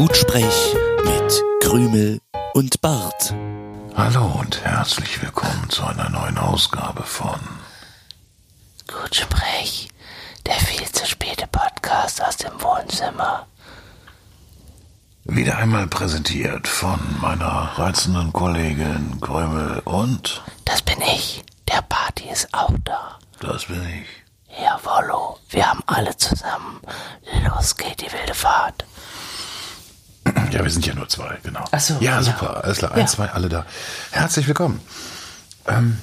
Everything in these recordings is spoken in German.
Gutsprech mit Krümel und Bart. Hallo und herzlich willkommen zu einer neuen Ausgabe von Gutsprech, der viel zu späte Podcast aus dem Wohnzimmer. wieder einmal präsentiert von meiner reizenden Kollegin Krümel und Das bin ich. Der Party ist auch da. das bin ich. Jawollo, wir haben alle zusammen. Los geht die wilde Fahrt. Ja, wir sind ja nur zwei, genau. Ach so, ja, ja. super. Alles klar, Ja. eins, zwei, alle da. Herzlich willkommen. Ähm,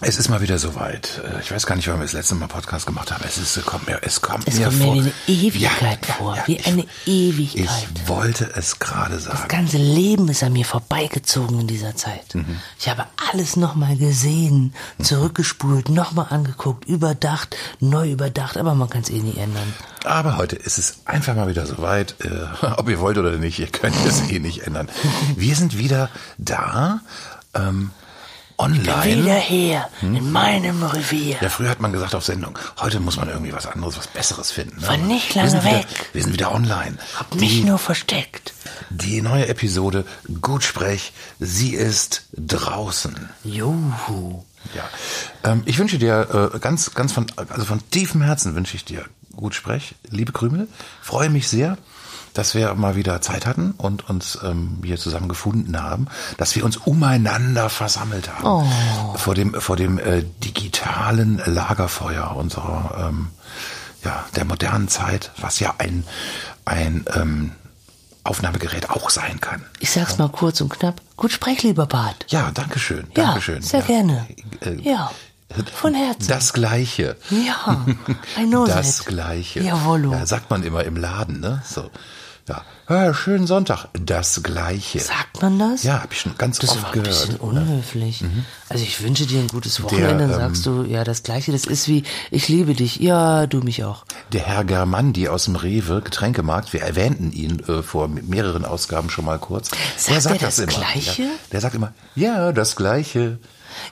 es ist mal wieder soweit. Äh, Ich weiß gar nicht, wann wir das letzte Mal Podcast gemacht haben. Es ist, es kommt mir, es kommt Es mir kommt mir vor. wie eine Ewigkeit Ja, vor. ja, wie ich- eine Ewigkeit. Ich wollte es gerade sagen. Das ganze Leben ist an mir vorbeigezogen in dieser Zeit. Mhm. Ich habe alles nochmal gesehen, zurückgespult, nochmal angeguckt, überdacht, neu überdacht, aber man kann es eh nie ändern. Aber heute ist es einfach mal wieder soweit. Äh, ob ihr wollt oder nicht, ihr könnt es eh nicht ändern. Wir sind wieder da, ähm, online. Wieder her, in meinem Revier. Ja, früher hat man gesagt auf Sendung, heute muss man irgendwie was anderes, was Besseres finden. Ne? War nicht wir lange wieder, weg. Wir sind wieder online. Hab mich nur versteckt. Die neue Episode Gutsprech, sie ist draußen. Juhu. Ja, ähm, ich wünsche dir äh, ganz, ganz von, also von tiefem Herzen wünsche ich dir gut Sprech, liebe Krümel. Freue mich sehr, dass wir mal wieder Zeit hatten und uns ähm, hier zusammen gefunden haben, dass wir uns umeinander versammelt haben vor dem vor dem äh, digitalen Lagerfeuer unserer ähm, ja der modernen Zeit, was ja ein ein ähm, Aufnahmegerät auch sein kann. Ich sag's mal kurz und knapp. Gut sprech, lieber Bart. Ja, danke schön, Ja, danke schön. sehr gerne. Äh, Ja, von Herzen. Das Gleiche. Ja, I know Das that. Gleiche. Jawollo. Ja, sagt man immer im Laden, ne? So. Ja. ja, schönen Sonntag. Das Gleiche. Sagt man das? Ja, habe ich schon ganz Das oft war ein gehört. bisschen unhöflich. Also ich wünsche dir ein gutes Wochenende, Der, dann sagst du, ja, das Gleiche, das ist wie, ich liebe dich. Ja, du mich auch. Der Herr Germandi aus dem Rewe, Getränkemarkt, wir erwähnten ihn äh, vor mehreren Ausgaben schon mal kurz. Sagt er das immer. Gleiche? Ja, der sagt immer, ja, das Gleiche.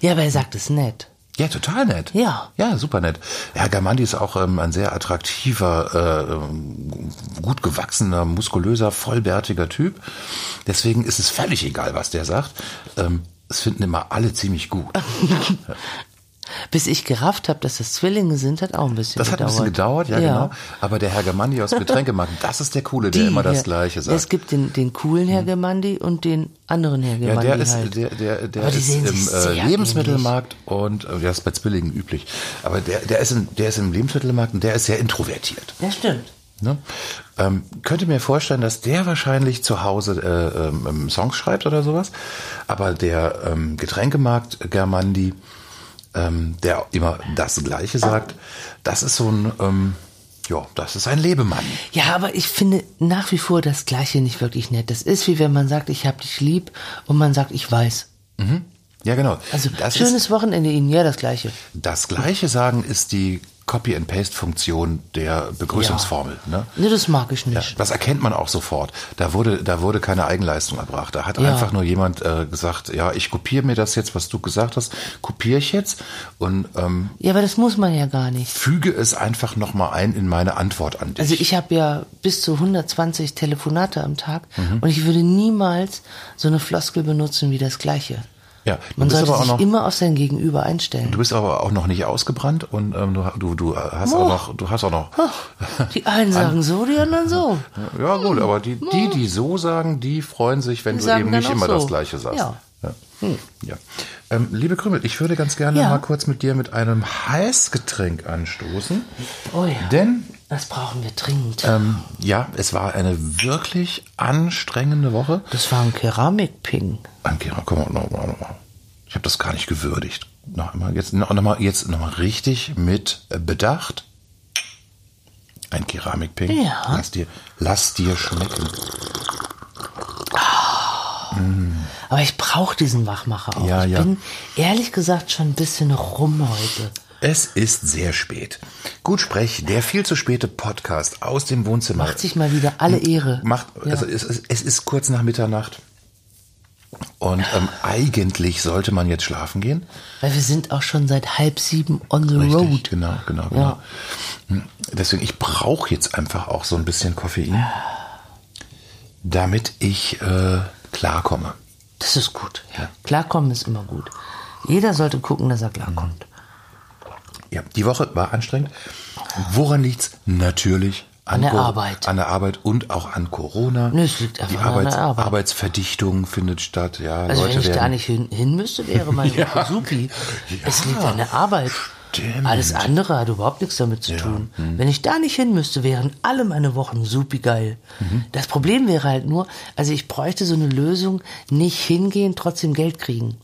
Ja, aber er sagt es nett. Ja, total nett. Ja. Ja, super nett. Herr Germandi ist auch ähm, ein sehr attraktiver, äh, ähm, gut gewachsener, muskulöser, vollbärtiger Typ. Deswegen ist es völlig egal, was der sagt. Ähm, es finden immer alle ziemlich gut. Bis ich gerafft habe, dass das Zwillinge sind, hat auch ein bisschen Das hat ein gedauert. bisschen gedauert, ja, genau. Aber der Herr Germandi aus Getränkemarkt, das ist der Coole, der Die immer das Gleiche sagt. Es gibt den, den coolen Herr Germandi und den anderen Herr Ja, Germandi der ist, halt. der, der, der die ist im äh, Lebensmittelmarkt und äh, der ist bei Zwillingen üblich. Aber der, der ist im, der ist im Lebensmittelmarkt und der ist sehr introvertiert. Ja, stimmt. Ne? Ähm, könnte mir vorstellen, dass der wahrscheinlich zu Hause äh, ähm, ähm, Songs schreibt oder sowas. Aber der ähm, Getränkemarkt Germandi, ähm, der immer das Gleiche sagt, das ist so ein, ähm, ja, das ist ein Lebemann. Ja, aber ich finde nach wie vor das Gleiche nicht wirklich nett. Das ist wie wenn man sagt, ich hab dich lieb und man sagt, ich weiß. Ja, genau. Also das schönes ist, Wochenende Ihnen, ja, das Gleiche. das Gleiche sagen ist die Copy-and-Paste-Funktion der Begrüßungsformel. Ne? Ne, das mag ich Ja, nicht. das erkennt man auch sofort. Da wurde, da wurde keine Eigenleistung erbracht. Da hat Ja. einfach nur jemand äh, gesagt, ja, ich kopiere mir das jetzt, was du gesagt hast, kopiere ich jetzt und ähm, Ja, aber das muss man ja gar nicht. füge es einfach nochmal ein in meine Antwort an dich. Also ich habe ja bis zu 120 Telefonate am Tag Mhm. und ich würde niemals so eine Floskel benutzen wie das Gleiche. Ja, Man sollte sich noch, immer auf sein Gegenüber einstellen. du bist aber auch noch nicht ausgebrannt und ähm, du, du, du hast Oh. auch noch, du hast auch noch. Die einen sagen so, die anderen so. Ja gut, aber die, die, die so sagen, die freuen sich, wenn Die du eben nicht immer so. das Gleiche sagst. Ja. Ja. Ja. Ähm, liebe Krümel, ich würde ganz gerne Ja. mal kurz mit dir mit einem Heißgetränk anstoßen. Oh ja. Denn Das brauchen wir dringend. ähm, ja, es war eine wirklich anstrengende Woche. Das war ein Keramikping. Ankira, komm mal, noch mal, noch mal. Ich habe das gar nicht gewürdigt. Noch einmal, jetzt noch, noch mal, jetzt noch mal richtig mit Bedacht. Ein Keramikping. Ja. Lass dir, lass dir schmecken. Aber ich brauche diesen Wachmacher auch. Ja, ich ja. bin ehrlich gesagt schon ein bisschen rum heute. Es ist sehr spät. Gut sprech, der viel zu späte Podcast aus dem Wohnzimmer. Macht sich mal wieder alle Ehre. Macht, Ja. also es, es ist kurz nach Mitternacht. Und ähm, eigentlich sollte man jetzt schlafen gehen. Weil wir sind auch schon seit halb sieben on the Richtig, road. genau, genau, genau. Ja. Hm, Deswegen, ich brauche jetzt einfach auch so ein bisschen Koffein. damit ich äh, klarkomme. Das ist gut. Ja. Klarkommen ist immer gut. Jeder sollte gucken, dass er klarkommt. Ja, die Woche war anstrengend. Woran liegt's? Natürlich An der Co- Arbeit. An der Arbeit und auch an Corona. Nee, es liegt die einfach an der Arbeit. Arbeitsverdichtung findet statt. Ja, Also Leute wenn ich werden da nicht hin, hin müsste, wäre meine Woche supi. Es liegt an der Arbeit. Stimmt. Alles andere hat überhaupt nichts damit zu tun. Wenn ich da nicht hin müsste, wären alle meine Wochen supi geil. Das Problem wäre halt nur, also ich bräuchte so eine Lösung, nicht hingehen, trotzdem Geld kriegen.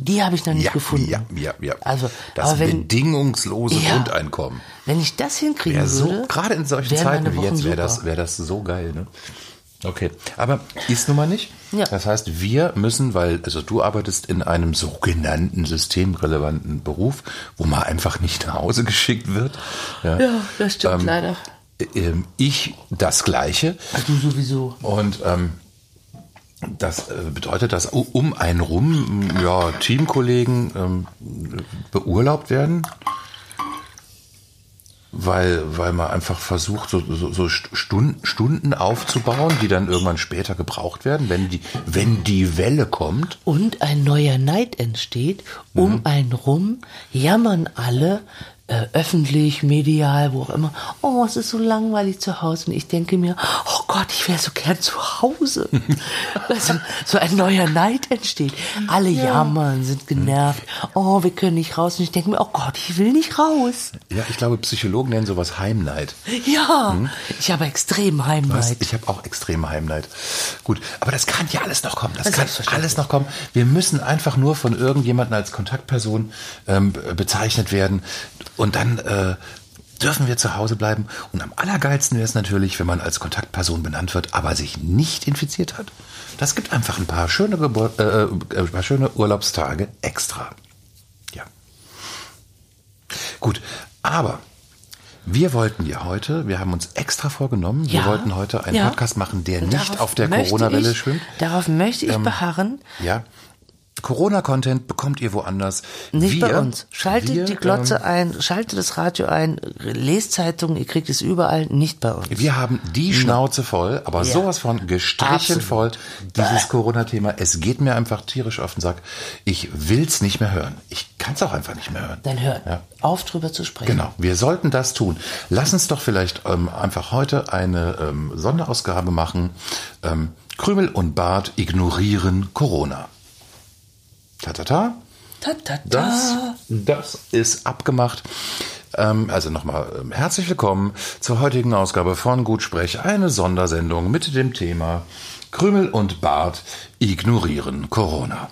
Die habe ich noch nicht ja, gefunden. ja, ja, ja. Also, das wenn, bedingungslose Ja. Grundeinkommen. wenn ich das hinkriegen Wäre so, würde, gerade in solchen Zeiten wie jetzt wäre das, wäre das so geil, ne? Okay, aber ist nun mal nicht. Ja. Das heißt, wir müssen, weil, also du arbeitest in einem sogenannten systemrelevanten Beruf, wo man einfach nicht nach Hause geschickt wird. Ja, Ja, das stimmt Ähm, leider. Ähm, Ich das Gleiche. Ach, du sowieso. Und ähm, das äh, bedeutet, dass um einen rum ja, Teamkollegen ähm, beurlaubt werden, weil, weil man einfach versucht, so, so, so Stunden, Stunden aufzubauen, die dann irgendwann später gebraucht werden, wenn die, wenn die Welle kommt. Und ein neuer Neid entsteht. Um Mhm. einen rum jammern alle, äh, öffentlich, medial, wo auch immer, oh, es ist so langweilig zu Hause. Und ich denke mir, oh Gott, ich wäre so gern zu Hause. also, so ein neuer Neid entsteht. Alle jammern, sind genervt. Oh, wir können nicht raus. Und ich denke mir, oh Gott, ich will nicht raus. Ja, ich glaube, Psychologen nennen sowas Heimneid. Ja, ich habe extrem Was? Heimneid. Ich habe auch extreme Heimleid. Gut, aber das kann ja alles noch kommen. Das Das kann alles noch kommen. Wir müssen einfach nur von irgendjemandem als Kontaktperson ähm, be- bezeichnet werden und dann äh, dürfen wir zu Hause bleiben. Und am allergeilsten wäre es natürlich, wenn man als Kontaktperson benannt wird, aber sich nicht infiziert hat. Das gibt einfach ein paar schöne, Gebur äh, äh, ein paar schöne Urlaubstage extra. Ja. Gut, aber wir wollten ja heute, wir haben uns extra vorgenommen, wir Ja, wollten heute einen ja. Podcast machen, der nicht auf der Corona-Welle schwimmt. Darauf möchte ich beharren. Ja. Corona-Content bekommt ihr woanders. Nicht wir, bei uns. Schaltet wir, die Glotze ähm, ein, schaltet das Radio ein, lest Zeitungen, ihr kriegt es überall, nicht bei uns. wir haben die Schnauze voll, aber Ja. sowas von gestrichen Absolut. voll, dieses Corona-Thema. Es geht mir einfach tierisch auf den Sack. Ich will's nicht mehr hören. Ich kann's auch einfach nicht mehr hören. Dann hört Ja. auf drüber zu sprechen. Genau, wir sollten das tun. Lass uns doch vielleicht ähm, einfach heute eine ähm, Sonderausgabe machen. Ähm, Krümel und Bart ignorieren Corona. Ta ta ta. Ta, ta, ta. Das, das ist abgemacht. Ähm, also nochmal ähm, herzlich willkommen zur heutigen Ausgabe von Gutsprech, eine Sondersendung mit dem Thema Krümel und Bart ignorieren Corona.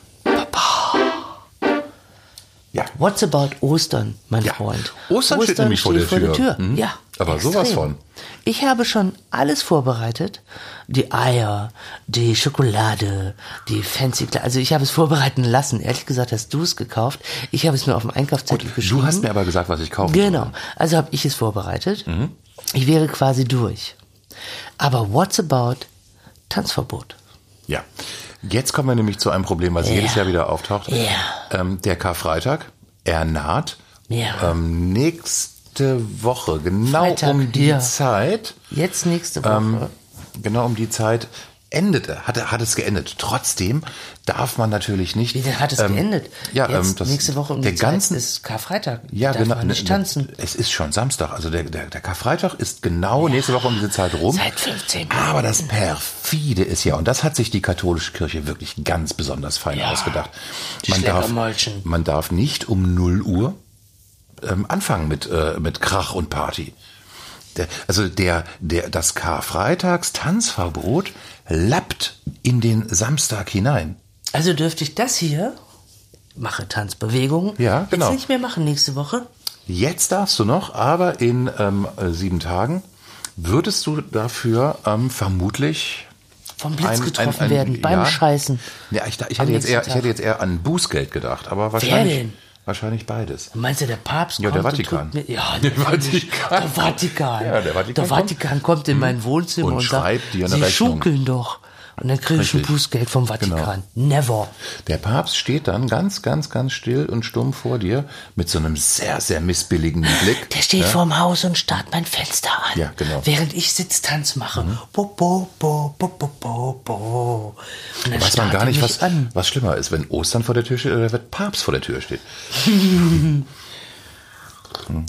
Ja. What's about Ostern, mein Ja. Freund? Ostern steht nämlich vor der Tür. Mhm. Ja. Aber sowas von. Ich habe schon alles vorbereitet. Die Eier, die Schokolade, die fancy Kle- Also ich habe es vorbereiten lassen. Ehrlich gesagt hast du es gekauft. Ich habe es mir auf dem Einkaufszettel geschrieben. Du hast mir aber gesagt, was ich kaufen Genau. Also habe ich es vorbereitet. Mhm. Ich wäre quasi durch. Aber what's about Tanzverbot? Ja. Jetzt kommen wir nämlich zu einem Problem, was Ja. jedes Jahr wieder auftaucht. Ja. Ähm, der Karfreitag, er naht. Ja. Ähm, nächste Woche, genau Freitag, um die ja. Zeit, Jetzt nächste Woche. ähm, genau um die Zeit endete, hat, hat es geendet. Trotzdem darf man natürlich nicht. Wie denn hat es ähm, geendet? Ja, Jetzt, ähm, das, nächste Woche um der die Zeit ganzen, ist Karfreitag. ja, Darf genau. man nicht ne- tanzen. Es ist schon Samstag, also der, der, der Karfreitag ist genau nächste Woche um diese Zeit rum. Seit 15 Aber das perfide ist ja, und das hat sich die katholische Kirche wirklich ganz besonders fein Ja, ausgedacht. Man darf, man darf nicht um 0 Uhr ähm, anfangen mit, äh, mit Krach und Party. Der, also der, der, das Karfreitags-Tanzverbot lappt in den Samstag hinein. Also dürfte ich das hier, mache Tanzbewegungen, Ja, genau. jetzt nicht mehr machen nächste Woche? Jetzt darfst du noch, aber in ähm, äh, sieben Tagen würdest du dafür ähm, vermutlich Vom Blitz ein- getroffen ein- ein- werden, beim ja. Scheißen. Ja, ich, ich, hätte jetzt eher, ich hätte jetzt eher an Bußgeld gedacht, aber wahrscheinlich, denn? Wahrscheinlich beides. Meinst du, der Papst Ja, kommt der Vatikan. mir, ja, Der natürlich. Vatikan. Der Vatikan. Ja, der Vatikan Der kommt. Vatikan kommt in mein Wohnzimmer Und und, schreibt sagt, dir eine Sie Rechnung. schunkeln doch. Und dann kriege ich ein. Bußgeld vom Vatikan. Never. Der Papst steht dann ganz, ganz, ganz still und stumm vor dir mit so einem sehr, sehr missbilligen Blick. Der steht vorm Haus und starrt mein Fenster an. Ja, genau. Mhm. Während ich Sitztanz mache. Bo, bo, bo, bo, bo, bo, bo. Dann Weiß man gar nicht, was, an. was schlimmer ist, wenn Ostern vor der Tür steht oder wenn Papst vor der Tür steht. Hm.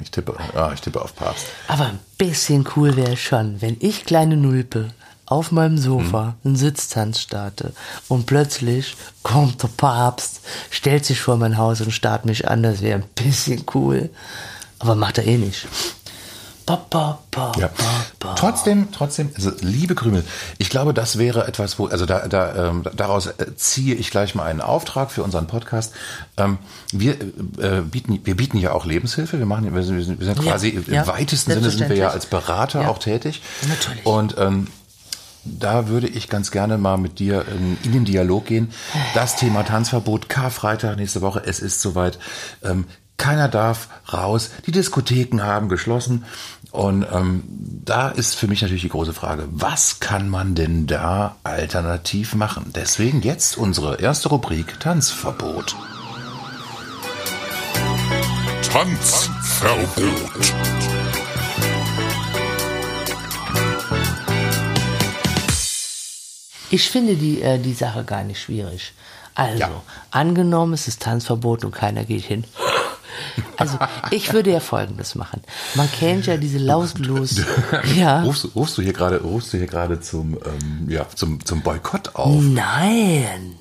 Ich tippe, ah, ich tippe auf Papst. Aber ein bisschen cool wäre schon, wenn ich kleine Nulpe auf meinem Sofa Mhm. einen Sitztanz starte und plötzlich kommt der Papst, stellt sich vor mein Haus und starrt mich an. Das wäre ein bisschen cool. Aber macht er eh nicht. Ba, ba, ba, Ja. Trotzdem, trotzdem, also liebe Krümel, ich glaube, das wäre etwas, wo, also da, da, ähm, daraus äh, ziehe ich gleich mal einen Auftrag für unseren Podcast. Ähm, wir äh, bieten, wir bieten ja auch Lebenshilfe. Wir machen, wir sind, wir sind Ja, quasi ja, im weitesten Sinne sind wir ja als. Berater Ja. auch tätig. Natürlich. Und ähm, da würde ich ganz gerne mal mit dir in, in den Dialog gehen. Das Thema Tanzverbot, Karfreitag nächste Woche, es ist soweit. Ähm, keiner darf raus. Die Diskotheken haben geschlossen. Und ähm, da ist für mich natürlich die große Frage, was kann man denn da alternativ machen? Deswegen jetzt unsere erste Rubrik Tanzverbot. Tanzverbot. Ich finde die, äh, die Sache gar nicht schwierig. Also, Ja. angenommen, es ist Tanzverbot und keiner geht hin. Also, ich würde ja Folgendes machen. Man kennt ja diese lautlos. Ja. Rufst, rufst du hier gerade, rufst du hier gerade zum, ähm, ja, zum, zum Boykott auf? Nein.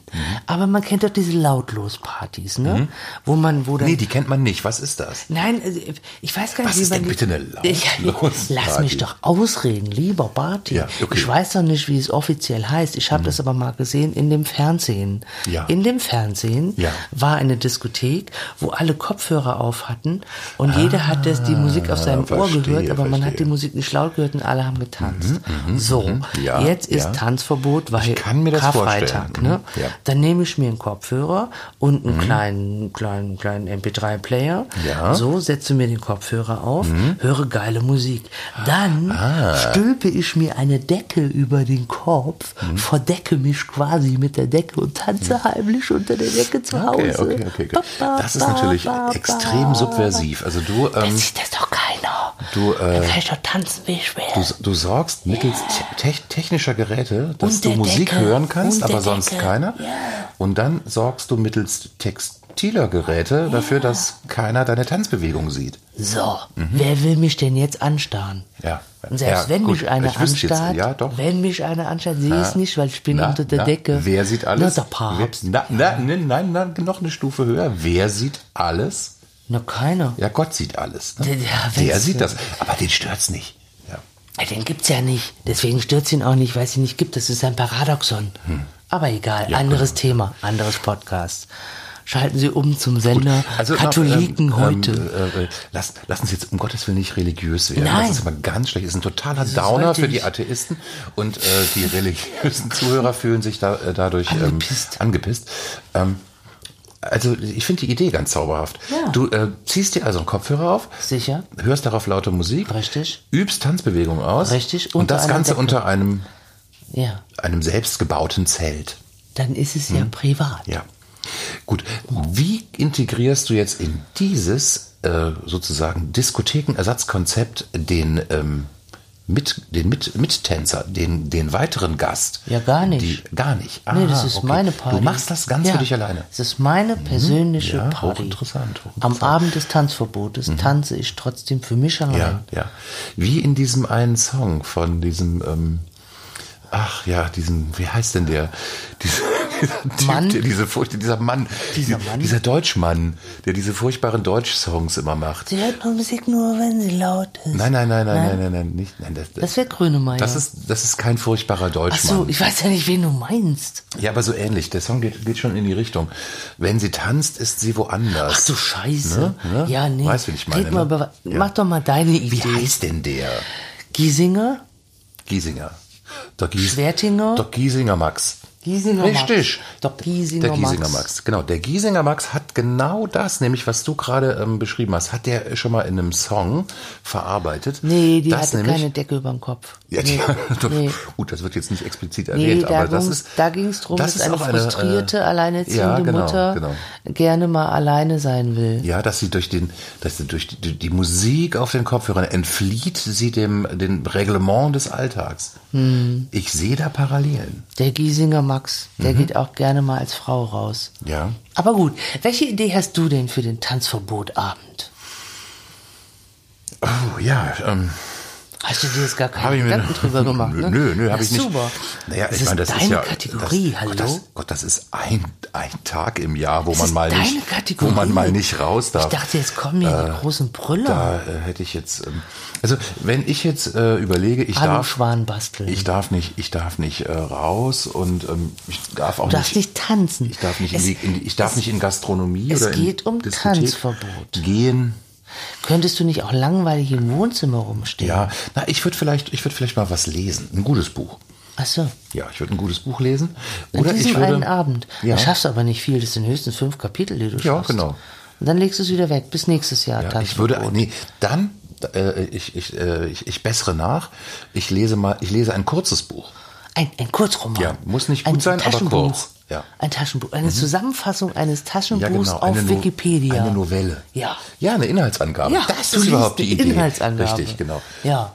Aber man kennt doch diese Lautlos-Partys, ne? Wo man, wo dann. Nee, die kennt man nicht. Was ist das? Nein, also, ich weiß gar nicht, Was wie ist man denn bitte eine Lautlos-Party? Lass mich doch ausreden, lieber Barty. Ja, okay. Mhm. Ich weiß doch nicht, wie es offiziell heißt. Ich habe das aber mal gesehen in dem Fernsehen. Ja. In dem Fernsehen Ja. war eine Diskothek, wo alle Kopfhörer auf hatten und jeder hat das, die Musik auf seinem Ohr Ah, verstehe, gehört, aber man hat verstehe. die Musik nicht laut gehört und alle haben getanzt. so, Ja, jetzt ist. Tanzverbot, weil Ich kann mir das Karfreitag. vorstellen. Ne? Mhm. Dann nehme ich mir einen Kopfhörer und einen kleinen, kleinen, kleinen MP3-Player. Ja. Mhm. So, setze mir den Kopfhörer auf, höre geile Musik. Dann Ah. stülpe ich mir eine Decke über den Kopf, Mhm. verdecke mich quasi mit der Decke und tanze heimlich unter der Decke zu Okay, Hause. okay, okay. Ba, Gut. ba, Das ist ba, natürlich ba, extrem ba. subversiv. Also du, ähm, das keiner. Du, äh, kann ich doch tanzen, wie will. du, du sorgst mittels te technischer Geräte, dass du Musik Decke. hören kannst, aber der sonst Decke. keiner. Ja. Und dann sorgst du mittels textiler Geräte dafür, dass keiner deine Tanzbewegung sieht. So, wer will mich denn jetzt anstarren? Mhm. Ja. Und selbst Ja, wenn gut. mich anstarrt, ja, wenn mich einer anstarrt, sehe ich es nicht, weil ich bin Na, unter der na, Decke. Wer sieht alles? Na, der Papst. Wer, na, na, nein, nein, nein, noch eine Stufe höher. Wer sieht alles? Na, keiner. Ja, Gott sieht alles. Ne? Der- ja, Der wenn's- sieht das. Aber den stört's nicht. Ja. Ja, Den gibt's ja nicht. Deswegen stürzt ihn auch nicht, weil es ihn nicht gibt. Das ist ein Paradoxon. Aber egal, anderes Thema, anderes Podcast. Schalten Sie um zum Sender Also, Katholiken ähm, heute. Ähm, äh, lass, lass uns jetzt um Gottes Willen nicht religiös werden. Nein. Das ist aber ganz schlecht. Das ist ein totaler Wieso Downer sollte für die? Atheisten und äh, die religiösen Zuhörer fühlen sich da, äh, dadurch Angepisst. Ähm, angepisst. Also ich finde die Idee ganz zauberhaft. Ja. Du äh, ziehst dir also einen Kopfhörer auf, Sicher? hörst darauf laute Musik, Richtig. übst Tanzbewegungen aus Richtig, und das Ganze Decke. unter einem, Ja. einem selbstgebauten Zelt. Dann ist es ja privat. Hm. Ja. Gut. Wie integrierst du jetzt in dieses äh, sozusagen Diskothekenersatzkonzept den ähm, mit den mit Mittänzer, den den weiteren Gast? Ja, gar nicht. Die, gar nicht. nee, das ist okay. meine Party. Du machst das ganz ja, für dich alleine. Das ist meine persönliche Ja, Party. hochinteressant, hochinteressant. Am Abend des Tanzverbotes tanze ich trotzdem für mich allein. Ja, ja. Wie in diesem einen Song von diesem, ähm, ach ja, diesem, wie heißt denn der? Dieser, dieser Typ, Mann? Der, diese Furcht, dieser Mann, Dieser die- Mann? dieser Deutschmann, der diese furchtbaren Deutsch-Songs immer macht. Sie hört Musik nur, wenn sie laut ist. Nein, nein, nein, nein, nein, nein, nein, nicht, nein, das, Das wäre Grönemeyer. das ist, das ist kein furchtbarer Ach Deutschmann. so, ich weiß ja nicht, wen du meinst. ja, aber so ähnlich. Der Song geht, geht schon in die Richtung. Wenn sie tanzt, ist sie woanders. Ach du Scheiße. Ne? Ne? Ja, nee. Weißt, wen ich meine, mal ne? über, Ja. Mach doch mal deine Wie Idee. heißt denn der? Giesinger? Giesinger. Der Gies Schwertinger? Der Giesinger Max. Giesinger Richtig. Max. Dr. Giesinger der Giesinger Max. Max. Genau, der Giesinger Max hat genau das, nämlich was du gerade ähm, beschrieben hast, hat der schon mal in einem Song verarbeitet. Nee, die das hatte keine Decke über dem Kopf. Ja, nee, die, nee. gut, das wird jetzt nicht explizit Nee, erwähnt, da aber das ist. da ging es darum, das dass eine auch eine, frustrierte, äh, alleinerziehende ja, genau, Mutter genau. gerne mal alleine sein will. Ja, dass sie durch den, dass sie durch die, die Musik auf den Kopfhörern entflieht sie dem, dem Reglement des Alltags. Hm. Ich sehe da Parallelen. Der Giesinger Max, der Mhm. geht auch gerne mal als Frau raus. Ja. Aber gut, welche Idee hast du denn für den Tanzverbotabend? Oh, ja, ähm, Hast du dir jetzt gar keine Gedanken drüber gemacht? Nö, ne? nö, nö, habe ich nicht. Super. Naja, das ich meine, das ist ja Kategorie, das, hallo? Gott das, Gott, das ist ein, ein Tag im Jahr, wo Das man mal nicht, Kategorie. wo man mal nicht raus darf. Ich dachte, jetzt kommen hier die großen Brüller. da äh, hätte ich jetzt, ähm, also wenn ich jetzt äh, überlege, ich Hallo darf, Schwan basteln. ich darf nicht, ich darf nicht äh, raus und ähm, ich darf auch Du darfst nicht tanzen. Ich darf nicht, in Es- die, in die, ich darf es- nicht in Gastronomie es oder in geht um Diskothek Tanzverbot. gehen. Könntest du nicht auch langweilig im Wohnzimmer rumstehen? Ja, na, ich würde vielleicht, ich würde vielleicht mal was lesen, ein gutes Buch. Ach so. Ja, ich würde ein gutes Buch lesen. An Oder diesem ich würde, einen Abend. Ja. Da schaffst du aber nicht viel. Das sind höchstens fünf Kapitel, die du Ja, schaffst. genau. Und dann legst du es wieder weg. Bis nächstes Jahr. Ja, ich würde, nee, dann, äh, ich, ich, äh, ich, ich bessere nach. Ich lese mal, ich lese ein kurzes Buch. Ein, ein Kurzroman. Ja, muss nicht gut ein sein, aber kurz. Ja. Mhm. Ein Taschenbuch. Eine Zusammenfassung eines Taschenbuchs auf Eine No- Wikipedia. Eine Novelle. Ja. Ja, eine Inhaltsangabe. Ja, das ist überhaupt die eine Idee. Inhaltsangabe. Richtig, genau. Ja.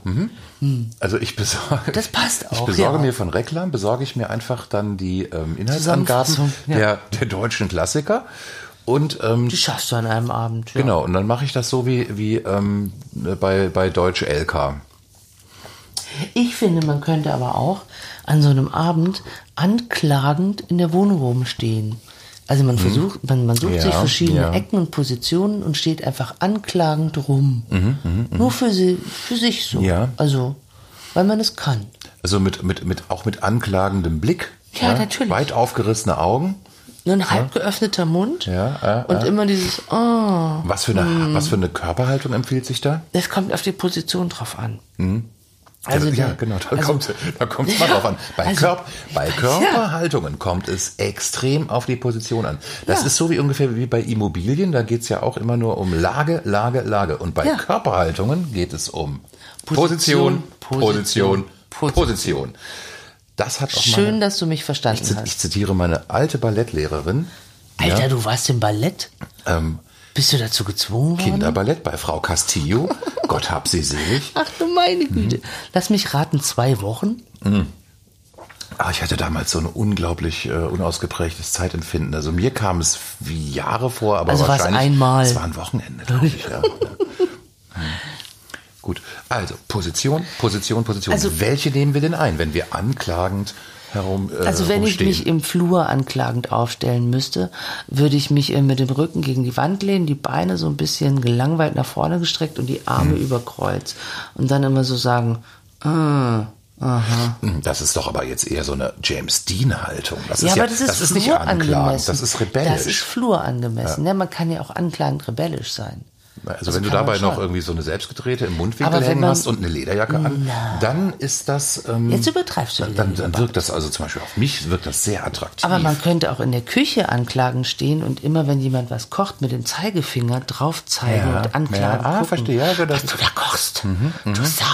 Also ich besorge. Das passt Ich auch, besorge ja. mir von Reklam, besorge ich mir einfach dann die ähm, Inhaltsangaben ja. der, der deutschen Klassiker. Und ähm, Die schaffst du an einem Abend. Ja. genau, und dann mache ich das so wie, wie ähm, bei, bei Deutsche LK. Ich finde, man könnte aber auch an so einem Abend anklagend in der Wohnung rumstehen. Also man versucht, man, man sucht Mhm. Ja, sich verschiedene ja. Ecken und Positionen und steht einfach anklagend rum. Nur für, sie, für sich so. Mhm, Ja. Also, weil man es kann. Also mit, mit, mit, auch mit anklagendem Blick. Ja, natürlich. Weit aufgerissene Augen. Nur ein halb geöffneter Mund Ja, ja, und ja. immer dieses, oh, Was für, eine, was für eine Körperhaltung empfiehlt sich da? das kommt auf die Position drauf an. Also, ja, der- genau, da also- kommt da kommt's mal Ja, drauf an. Bei, also- Körp, bei Körperhaltungen kommt es extrem auf die Position an. Das Ja. ist so wie ungefähr wie bei Immobilien, da geht's ja auch immer nur um Lage, Lage, Lage. Und bei Ja. Körperhaltungen geht es um Position, Position, Position, Position. Position. Das hat auch Schön, meine, dass du mich verstanden ich, hast. ich zitiere meine alte Ballettlehrerin, Alter, ja, du warst im Ballett? ähm, Bist du dazu gezwungen worden? Kinderballett bei Frau Castillo. Gott hab sie selig. Ach du meine Güte. Lass mich raten, zwei Wochen? Ah, ich hatte damals so ein unglaublich äh, unausgeprägtes Zeitempfinden. Also mir kam es wie Jahre vor, aber Also war es wahrscheinlich einmal. Es war ein Wochenende, glaube ich. Ja. ja. Hm. Gut, also Position, Position, Position. Also- Welche nehmen wir denn ein, wenn wir anklagend herum äh, Also wenn ich rumstehen? mich im Flur anklagend aufstellen müsste, würde ich mich äh, mit dem Rücken gegen die Wand lehnen, die Beine so ein bisschen gelangweilt nach vorne gestreckt und die Arme Hm. über Kreuz. Und dann immer so sagen, ah, aha. Das ist doch aber jetzt eher so eine James Dean-Haltung. Das Ja, ist ja, aber das ist, das ist nicht flurangemessen. das ist rebellisch. Das ist flurangemessen. Ja. man kann ja auch anklagend rebellisch sein. Also Das wenn du dabei noch irgendwie so eine selbstgedrehte im Mundwinkel hängen hast und eine Lederjacke an, dann ist das... Ähm, Jetzt übertreibst du Dann, dann wirkt das also zum Beispiel auf mich wirkt das sehr attraktiv. Aber man könnte auch in der Küche anklagend stehen und immer, wenn jemand was kocht, mit dem Zeigefinger drauf zeigen Ja, und anklagen. ja, ah, verstehe, ja, so das- was du da kochst. Du Sau,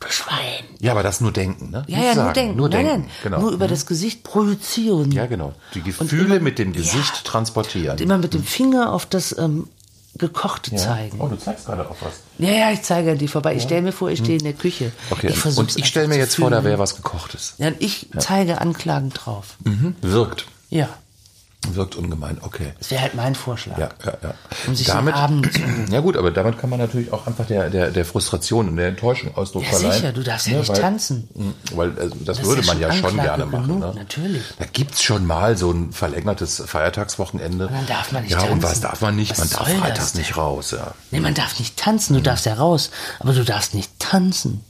du Schwein. ja, aber das nur denken, ne? Ja, ja, nur sagen, denken. Nur nein, denken, nein, genau. Nur über das Gesicht projizieren. ja, genau. Die Gefühle mit dem Gesicht transportieren. Und immer mit dem Finger auf das ähm, Gekochte ja. zeigen. Oh, du zeigst gerade auf was. Ja, ja, ich zeige an die vorbei. Ich stelle mir vor, ich stehe in der Küche. Okay, ich und ich stelle mir jetzt vor, da wäre was gekochtes. Ja, ich zeige anklagend drauf. Mhm. Wirkt. Ja, Wirkt ungemein, okay. das wäre halt mein Vorschlag. Ja, ja, ja. Um sich den Abend zu- ja gut, aber damit kann man natürlich auch einfach der, der, der Frustration und der Enttäuschung Ausdruck Ja, verleihen. sicher, du darfst ja nicht weil, tanzen. mh, Weil also das, ist würde ja man ja schon gerne machen. genug, ne? natürlich. Da gibt's schon mal so ein verlängertes Feiertagswochenende. Und dann darf man nicht Ja, und tanzen. was darf man nicht? Was man darf das freitags nicht raus, ja. Nee, man darf nicht tanzen, du darfst ja raus, aber du darfst nicht tanzen.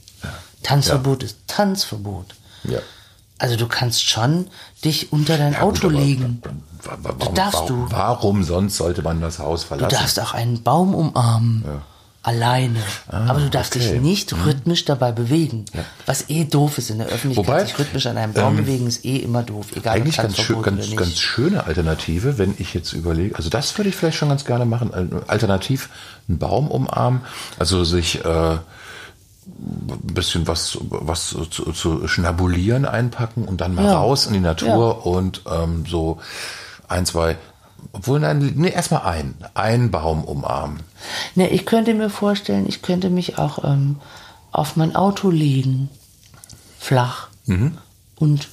Tanzverbot ist Tanzverbot. Ja. Also du kannst schon dich unter dein Ja, gut, Auto aber legen. wa- wa- Warum, darfst warum, du. warum sonst sollte man das Haus Du verlassen? darfst auch einen Baum umarmen. Alleine. Aber du darfst Ah, okay. Dich nicht rhythmisch dabei bewegen. Was eh doof ist in der Öffentlichkeit. Wobei, sich rhythmisch an einem Baum bewegen ist eh immer doof. Egal Eigentlich ganz, schön, ganz, ganz schöne Alternative, wenn ich jetzt überlege. Also das würde ich vielleicht schon ganz gerne machen. Al- Alternativ einen Baum umarmen, also sich äh, bisschen was, was zu, zu schnabulieren einpacken und dann mal Ja. raus in die Natur und ähm, so ein, zwei, obwohl nein, nee, erstmal ein, einen Baum umarmen. Ne, ich könnte mir vorstellen, ich könnte mich auch ähm, auf mein Auto legen, flach Mhm. und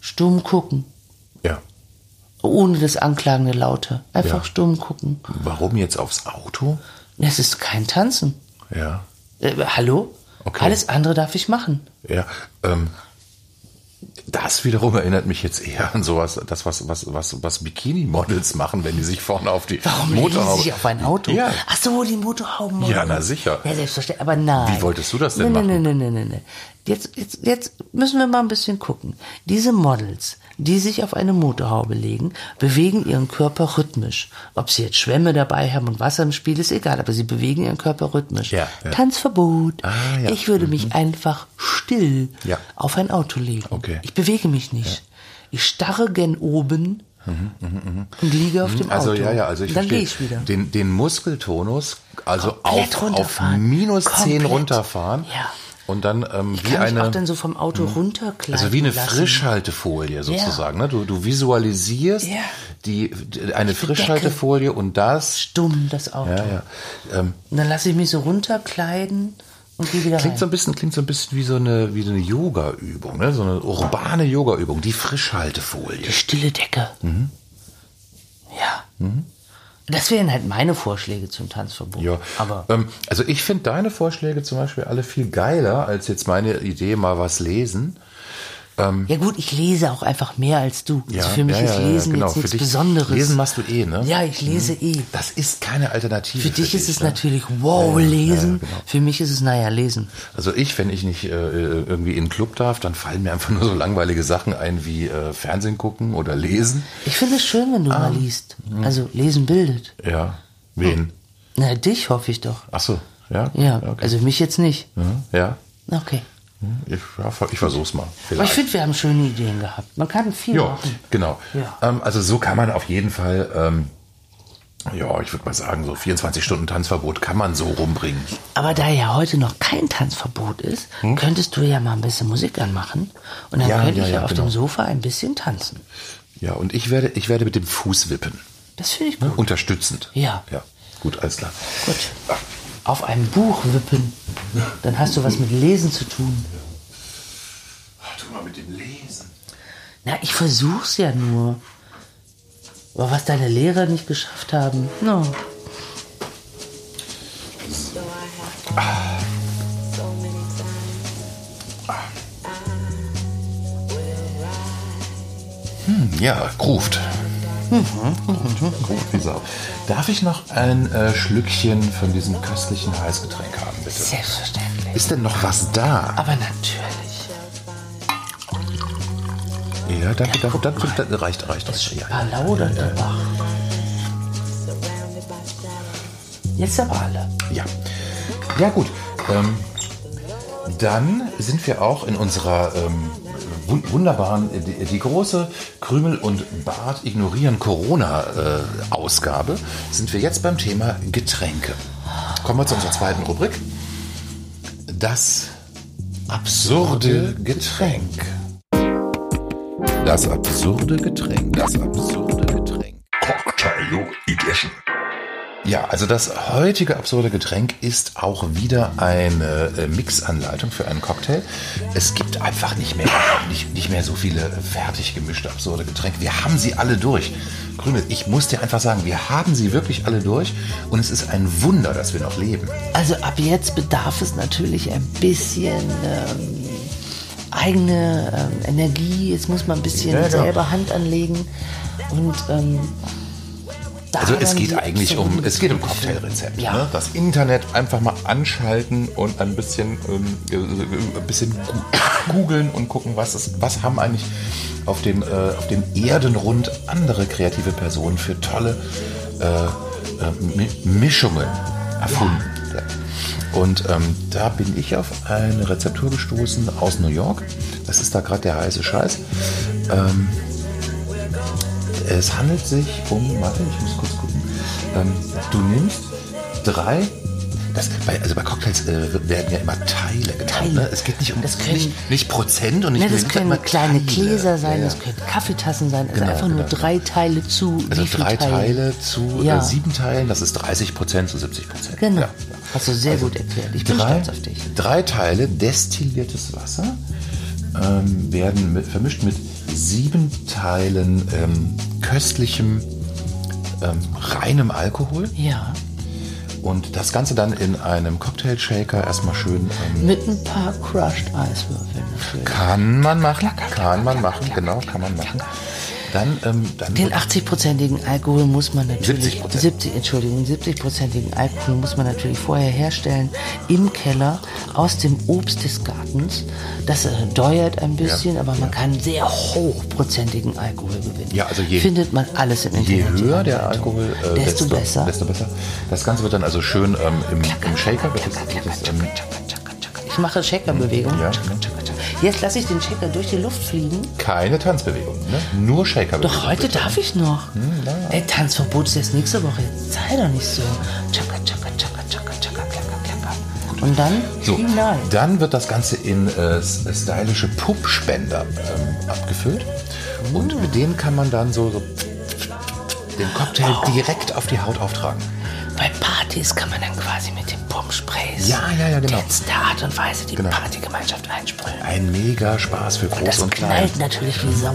stumm gucken, Ja. ohne das anklagende Laute. Einfach Ja. stumm gucken. Warum jetzt aufs Auto? Es ist kein Tanzen. Ja. Äh, hallo? Okay. Alles andere darf ich machen. Ja, ähm, das wiederum erinnert mich jetzt eher an sowas, das was was was was Bikini-Models machen, wenn die sich vorne auf die Warum Motorhaube. Sich auf ein Auto? Ja, Ach so, die Motorhauben. Ja, na sicher. Ja, selbstverständlich. Aber nein. Wie wolltest du das denn nee, machen? Nee, nee, nee, nee, nee. Jetzt, jetzt, jetzt müssen wir mal ein bisschen gucken. Diese Models, die sich auf eine Motorhaube legen, bewegen ihren Körper rhythmisch. Ob sie jetzt Schwämme dabei haben und Wasser im Spiel, ist egal, aber sie bewegen ihren Körper rhythmisch. Ja, ja. Tanzverbot. Ah, ja. Ich würde mich einfach still auf ein Auto legen. Okay. Ich bewege mich nicht. Ich starre gen oben und liege auf dem Also Auto. ja, ja, also ich Dann verstehe. gehe ich wieder. Den, den Muskeltonus, also Komplett auf, auf minus 10 Komplett. runterfahren. Ja. Und dann ähm, Ich wie kann mich auch eine, dann so vom Auto runterkleiden also wie eine lassen. Frischhaltefolie sozusagen. Ne? Du, du visualisierst Ja. die, die, eine bedecke. Frischhaltefolie und das. Stumm, das Auto. Ja, ja. Ähm, Und dann lasse ich mich so runterkleiden und gehe wieder Klingt so ein bisschen, klingt so ein bisschen wie so eine, wie so eine Yoga-Übung, ne? So eine urbane Yoga-Übung, die Frischhaltefolie. Die stille Decke. Mhm. Ja. Das wären halt meine Vorschläge zum Tanzverbot. Ja, Aber ähm, also ich finde deine Vorschläge zum Beispiel alle viel geiler als jetzt meine Idee, mal was lesen. Ja gut, ich lese auch einfach mehr als du. Ja, also für mich ja, ist ja, ja, Lesen genau. jetzt Für nichts dich- Besonderes. Lesen machst du eh, ne? Ja, ich lese eh. Das ist keine Alternative. Für dich ist dich, es ne? natürlich wow, lesen. genau. Für mich ist es naja, lesen. Also ich, wenn ich nicht äh, irgendwie in den Club darf, dann fallen mir einfach nur so langweilige Sachen ein wie äh, Fernsehen gucken oder lesen. Ich finde es schön, wenn du Ah. mal liest. Mhm. Also lesen bildet. Ja. Wen? Na, dich hoffe ich doch. Ach so, ja. Ja, okay. also mich jetzt nicht. ja. Okay. Ich, ja, ich versuch's mal. Aber Vielleicht. ich finde, wir haben schöne Ideen gehabt. Man kann viel Ja, machen. genau. Ja. Ähm, also so kann man auf jeden Fall, ähm, ja, ich würde mal sagen, so 24 Stunden Tanzverbot kann man so rumbringen. Aber da ja heute noch kein Tanzverbot ist, könntest du ja mal ein bisschen Musik anmachen. Und dann Hm? Ja, könnte ja, ich ja, auf genau. dem Sofa ein bisschen tanzen. Ja, und ich werde, ich werde mit dem Fuß wippen. Das finde ich Ne? gut. Unterstützend. Ja. Ja, gut, alles klar. Gut. Auf einem Buch wippen. Dann hast du was mit Lesen zu tun. Tu mal mit dem Lesen. Na, ich versuch's ja nur. Aber was deine Lehrer nicht geschafft haben, no. Times. Ja, groovt. Groovt, groovt wie Sau. Darf ich noch ein äh, Schlückchen von diesem köstlichen Heißgetränk haben, bitte? Selbstverständlich. Ist denn noch was da? Aber natürlich. Ja, danke, danke, danke, danke reicht, reicht, reicht. Ja, ja. Oder der Bach? Jetzt aber alle. Ja, ja gut. Ähm, dann sind wir auch in unserer ähm, wunderbaren, äh, die, die große Krümel und Bart ignorieren Corona-Ausgabe, sind wir jetzt beim Thema Getränke. Kommen wir zu unserer zweiten Rubrik. Das absurde Getränk. Das absurde Getränk. Das absurde Getränk. Cocktail Edition. Ja, also das heutige absurde Getränk ist auch wieder eine äh, Mixanleitung für einen Cocktail. Es gibt einfach nicht mehr, nicht, nicht mehr so viele fertig gemischte absurde Getränke. Wir haben sie alle durch. Grüne, ich muss dir einfach sagen, wir haben sie wirklich alle durch und es ist ein Wunder, dass wir noch leben. Also ab jetzt bedarf es natürlich ein bisschen ähm, eigene ähm, Energie. Jetzt muss man ein bisschen Ja, genau. selber Hand anlegen. Und ähm, da Also es geht eigentlich um, es geht um. Cocktailrezept. Ja. Ne? Das Internet einfach mal anschalten und ein bisschen, ähm, äh, ein bisschen googeln und gucken, was, ist, was haben eigentlich auf dem, äh, auf dem Erdenrund andere kreative Personen für tolle äh, äh, Mi- Mischungen erfunden. Ja. Und ähm, da bin ich auf eine Rezeptur gestoßen aus New York. Das ist da gerade der heiße Scheiß. Ähm, es handelt sich um, warte, ich muss kurz gucken. Ähm, du nimmst drei, das, bei, also bei Cocktails äh, werden ja immer Teile. Teile. Ne? Es geht nicht um Das können- nicht, nicht Prozent und nicht Ne, das können kleine Teile. Gläser sein, Ja, das können Kaffeetassen sein. Also Genau, einfach nur genau. drei Teile zu Also drei Teilen? Teile zu Ja. äh, sieben Teilen, das ist 30 Prozent zu 70 Prozent. Genau. Ja. Hast du sehr gut erklärt. Ich bin drei, stolz auf dich. Drei Teile destilliertes Wasser ähm, werden mit, vermischt mit sieben Teilen ähm, köstlichem, ähm, reinem Alkohol Ja. und das Ganze dann in einem Cocktail-Shaker erstmal schön. Ähm, Mit ein paar Crushed Eiswürfeln kann man machen, kann man machen, genau, kann man machen. Dann, ähm, dann Den 80-prozentigen Alkohol muss man natürlich, 70%. 70, Entschuldigung, 70-prozentigen Alkohol muss man natürlich vorher herstellen im Keller aus dem Obst des Gartens. Das äh, deuert ein bisschen, aber man kann sehr hochprozentigen Alkohol gewinnen. Ja, also je- Findet man alles im Je Internet. höher die der. Alkohol, äh, desto, besser. Desto besser. Das Ganze wird dann also schön ähm, im, im Shaker. Das, wird das, ähm, Ich mache Shaker-Bewegung. Ja. Jetzt lasse ich den Shaker durch die Luft fliegen. keine Tanzbewegung, ne? nur Shakerbewegung. Doch, heute darf ich noch. Ey, Tanzverbot ist erst nächste Woche. Jetzt sei doch nicht so. Chaka, chaka, chaka, chaka, chaka, klaka, klaka. Und dann So, hinein. dann wird das Ganze in äh, s- stylische Puppspender ähm, abgefüllt. Und mit denen kann man dann so, so den Cocktail direkt auf die Haut auftragen. Bei Partys kann man dann quasi mit dem Pumpsprays Ja, ja, ja, genau. in der Art und Weise die Genau. Partygemeinschaft einsprühen. Ein mega Spaß für Groß Das und Klein. knallt natürlich wie Sau,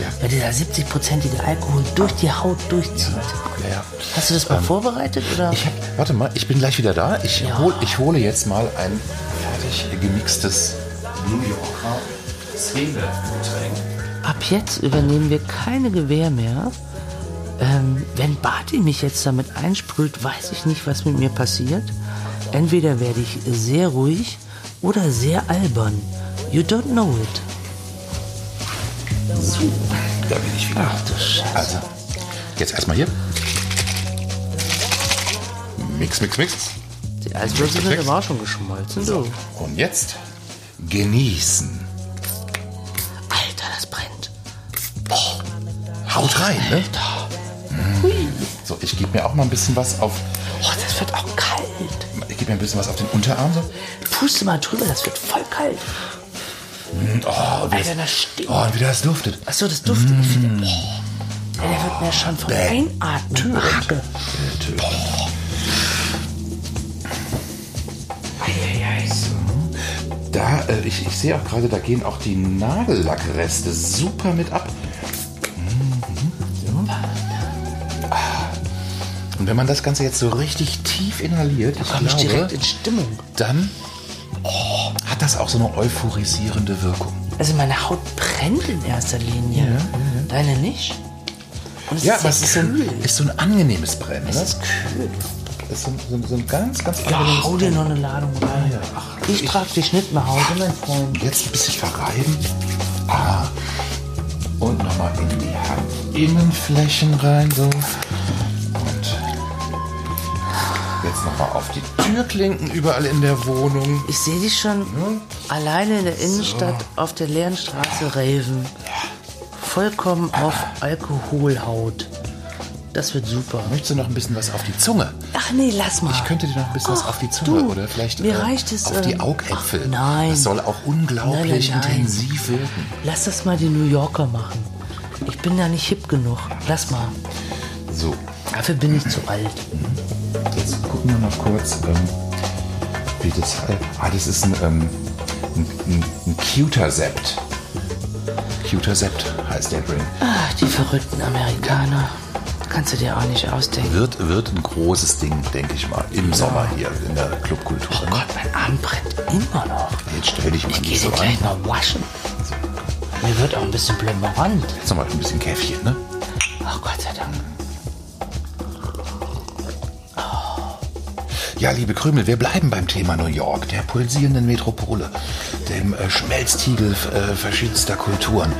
Ja. weil dieser 70-prozentige Alkohol durch die Haut durchzieht. Ja, ja. Hast du das mal vorbereitet? Oder? Ich hab, warte mal, ich bin gleich wieder da. Ich, Ja. hol, ich hole jetzt mal ein fertig gemixtes New Yorker Zwingelgetränk. Ab jetzt übernehmen wir keine Gewähr mehr. Ähm, wenn Barty mich jetzt damit einsprüht, weiß ich nicht, was mit mir passiert. Entweder werde ich sehr ruhig oder sehr albern. You don't know it. Da bin ich wieder. Ach du Scheiße. Also, jetzt erstmal hier. Mix, mix, mix. Die Eiswürfel sind aber schon geschmolzen, du. Und jetzt genießen. Alter, das brennt. Haut rein, ne? Alter. So, ich gebe mir auch mal ein bisschen was auf. Oh, das wird auch kalt. Mir ein bisschen was auf den Unterarm. So. Puste mal drüber, das wird voll kalt. Oh, wie Alter, das, stinkt. oh, wie das duftet. Achso, das duftet. Boah. Ja, der wird mir schon vom Bäh. Einatmen. Backe. Da, äh, ich, ich sehe auch gerade, da gehen auch die Nagellackreste super mit ab. Wenn man das Ganze jetzt so richtig tief inhaliert, ich Komm ich glaube, direkt in Stimmung. dann oh, hat das auch so eine euphorisierende Wirkung. Also meine Haut brennt in erster Linie. Deine nicht? Und es Ja, ist aber es ist so, ein, ist so ein angenehmes Brennen. Es Ne? ist kühl. Es ist so, so, so ein ganz, ganz Ja, hau dir noch eine Ladung rein. Ja, ach, ich ich- trage dich nicht nach Hause, mein Freund. Jetzt ein bisschen verreiben. Ah. Und nochmal in die Handinnenflächen rein so. Jetzt nochmal auf die Türklinken überall in der Wohnung. Ich sehe dich schon alleine in der Innenstadt auf der leeren Straße raven. Vollkommen auf Alkoholhaut. Das wird super. Möchtest du noch ein bisschen was auf die Zunge? Ach nee, lass mal. Ich könnte dir noch ein bisschen was Ach, auf die Zunge du, oder vielleicht mir äh, reicht es, auf die ähm, Augäpfel. ach, nein. Das soll auch unglaublich Nein, nein, nein. intensiv wirken. Lass das mal die New Yorker machen. Ich bin ja nicht hip genug. Lass mal. So, Dafür bin ich zu alt. Jetzt gucken wir mal kurz, ähm, wie das heißt. Ah, das ist ein, ähm, ein, ein, ein Cuter-Sept. Cuter-Sept heißt der Drink. Ach, die verrückten Amerikaner. Kannst du dir auch nicht ausdenken. Wird, wird ein großes Ding, denke ich mal, im Sommer hier in der Clubkultur. Oh Gott, mein Arm brennt immer noch. Jetzt stell dich mal Ich gehe so an. gleich mal waschen. Mir wird auch ein bisschen blömerant. Jetzt nochmal ein bisschen Käffchen, ne? Ach Gott sei Dank. Ja, liebe Krümel, wir bleiben beim Thema New York, der pulsierenden Metropole, dem äh, Schmelztiegel äh, verschiedenster Kulturen,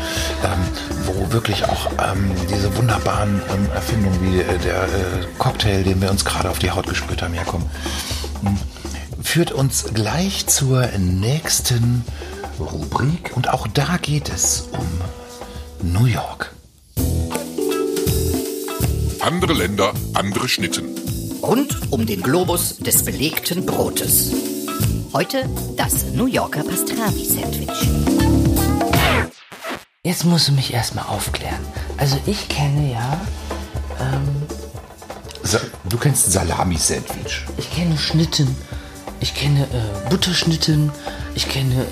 ähm, wo wirklich auch ähm, diese wunderbaren ähm, Erfindungen wie äh, der äh, Cocktail, den wir uns gerade auf die Haut gesprüht haben, herkommen. Hm. führt uns gleich zur nächsten Rubrik und auch da geht es um New York. Andere Länder, andere Schnitten. Rund um den Globus des belegten Brotes. Heute das New Yorker Pastrami-Sandwich. Jetzt musst du mich erstmal aufklären. Also ich kenne ja, Sa du kennst Salami-Sandwich. ich kenne Schnitten, ich kenne äh, Butterschnitten, ich kenne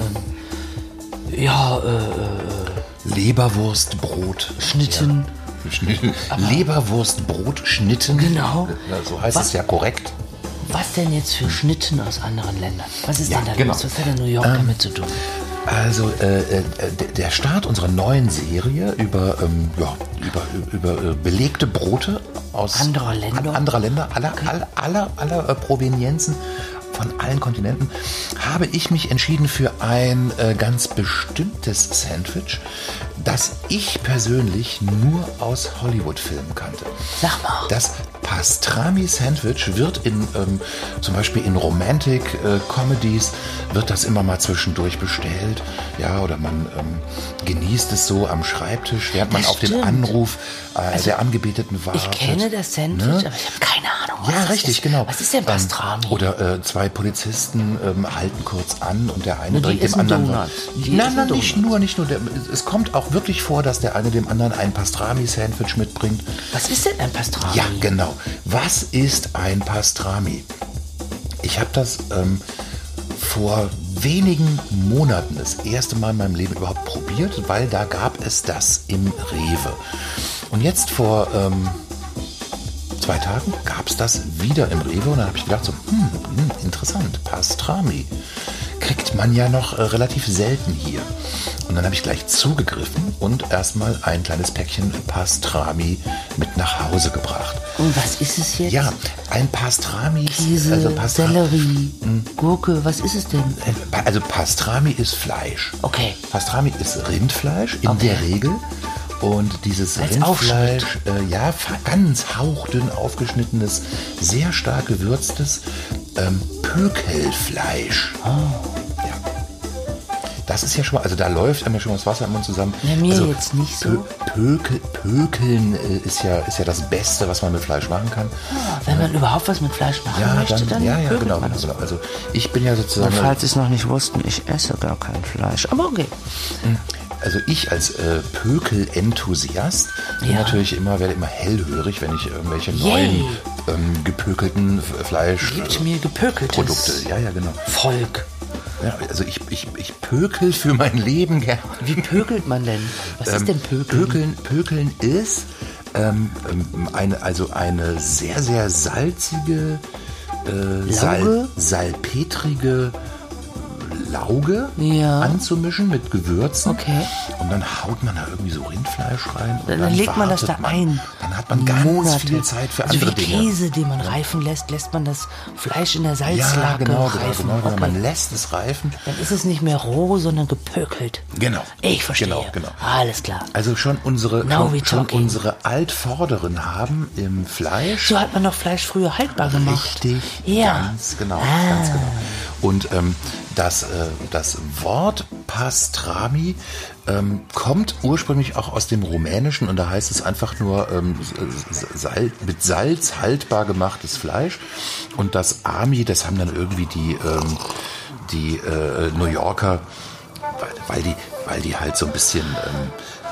ähm, ja äh, Leberwurstbrot. Schnitten. Ja. Schnitten. Leberwurstbrot, Schnitten. Genau. Ja, so heißt Was? es ja korrekt. Was denn jetzt für Schnitten aus anderen Ländern? Was ist Ja, denn da genau. los? Was hat der New York damit zu tun? Also äh, äh, der- Start unserer neuen Serie über, ähm, ja, über, über äh, belegte Brote aus Anderer Länder? an- anderer Länder, aller, aller, aller, aller äh, Provenienzen von allen Kontinenten, habe ich mich entschieden für ein äh, ganz bestimmtes Sandwich, das ich persönlich nur aus Hollywood-Filmen kannte. Sag mal. Das Pastrami-Sandwich wird in, ähm, zum Beispiel in Romantic-Comedies, wird das immer mal zwischendurch bestellt. Ja, oder man ähm, genießt es so am Schreibtisch, während man Das auf den. Anruf äh, der Angebeteten wartet. Ich kenne das Sandwich, Ne? aber ich habe keine Ahnung. Was Ja, richtig, ist. genau. Was ist denn Pastrami? Ähm, oder äh, zwei Polizisten ähm, halten kurz an und der eine bringt dem anderen. Donuts. Die Nein, nein, nicht nur, nicht nur. Der, es kommt auch wirklich vor, dass der eine dem anderen ein Pastrami-Sandwich mitbringt. Was ist denn ein Pastrami? Ja, genau. Was ist ein Pastrami? Ich habe das ähm, vor wenigen Monaten das erste Mal in meinem Leben überhaupt probiert, weil da gab es das im Rewe. Und jetzt vor ähm, zwei Tagen gab es das wieder im Rewe und dann habe ich gedacht so, hm, hm, interessant, Pastrami. Kriegt man ja noch äh, relativ selten hier. Und dann habe ich gleich zugegriffen und erstmal ein kleines Päckchen Pastrami mit nach Hause gebracht. Und was ist es jetzt? Ja, ein Pastrami, Käse, also Pastra Sellerie, Gurke, was ist es denn? also Pastrami ist Fleisch. Okay. Pastrami ist Rindfleisch in Okay. der Regel. Und dieses Als Rindfleisch, äh, ja, ganz hauchdünn aufgeschnittenes, sehr stark gewürztes ähm, Pökelfleisch. Ah. Ja. Das ist ja schon mal, also da läuft einem ja schon mal das Wasser im Mund zusammen. Ja, mir also, jetzt nicht so. Pö Pökel, Pökeln äh, ist ja, ist ja das Beste, was man mit Fleisch machen kann. Wenn man überhaupt was mit Fleisch machen Ja, möchte, dann, dann ja, ja, genau, man genau, genau. Also ich bin ja sozusagen. Und falls Sie es noch nicht wussten, ich esse gar kein Fleisch. Aber okay. Also ich als äh, Pökel-Enthusiast bin Ja. natürlich immer, werde immer hellhörig, wenn ich irgendwelche Yay. neuen ähm, gepökelten Fleisch. Gibt äh, mir gepökeltes Produkte. Ja, ja, genau. Volk. Ja, also ich, ich, ich pökel für mein Leben gerne. Wie pökelt man denn? Was ist denn Pökeln? Pökeln, Pökeln ist ähm, ähm, eine, also eine sehr, sehr salzige, äh, sal, salpetrige Lauge Ja. anzumischen mit Gewürzen. Okay. Und dann haut man da irgendwie so Rindfleisch rein. Und Dann, legt man das da man. ein. Dann hat man ganz Monate. viel Zeit für also andere wie Dinge. Käse, den man reifen lässt, lässt man das Fleisch in der Ja, Salzlake genau, genau, reifen. genau, genau. Okay. Man lässt es reifen. Dann ist es nicht mehr roh, sondern gepökelt. Genau. Ich verstehe. Genau, genau. Alles klar. Also schon unsere, Now schon, unsere Altvorderen haben im Fleisch So hat man doch Fleisch früher haltbar gemacht. Richtig, Ja. ganz genau, Ah. ganz genau. Und ähm, das, äh, das Wort Pastrami ähm, kommt ursprünglich auch aus dem Rumänischen und da heißt es einfach nur ähm, S- Sal mit Salz haltbar gemachtes Fleisch. Und das Ami, das haben dann irgendwie die, ähm, die äh, New Yorker, weil, weil, die, weil die halt so ein bisschen...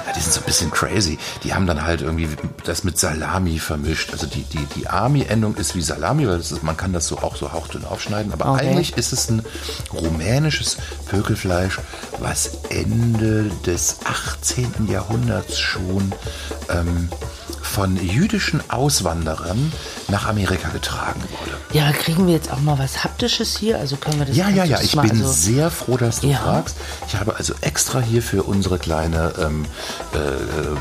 Ja, die sind so ein bisschen crazy. Die haben dann halt irgendwie das mit Salami vermischt. Also die, die, die Ami-Endung ist wie Salami, weil ist, man kann das so auch so hauchdünn aufschneiden. Aber Okay. eigentlich ist es ein rumänisches Pökelfleisch, was Ende des 18. Jahrhunderts schon ähm, von jüdischen Auswanderern nach Amerika getragen wurde. Ja, kriegen wir jetzt auch mal was Haptisches hier? Also können wir das Ja, ja, ja, ich bin also- sehr froh, dass du Ja. fragst. Ich habe also extra hier für unsere kleine ähm, äh,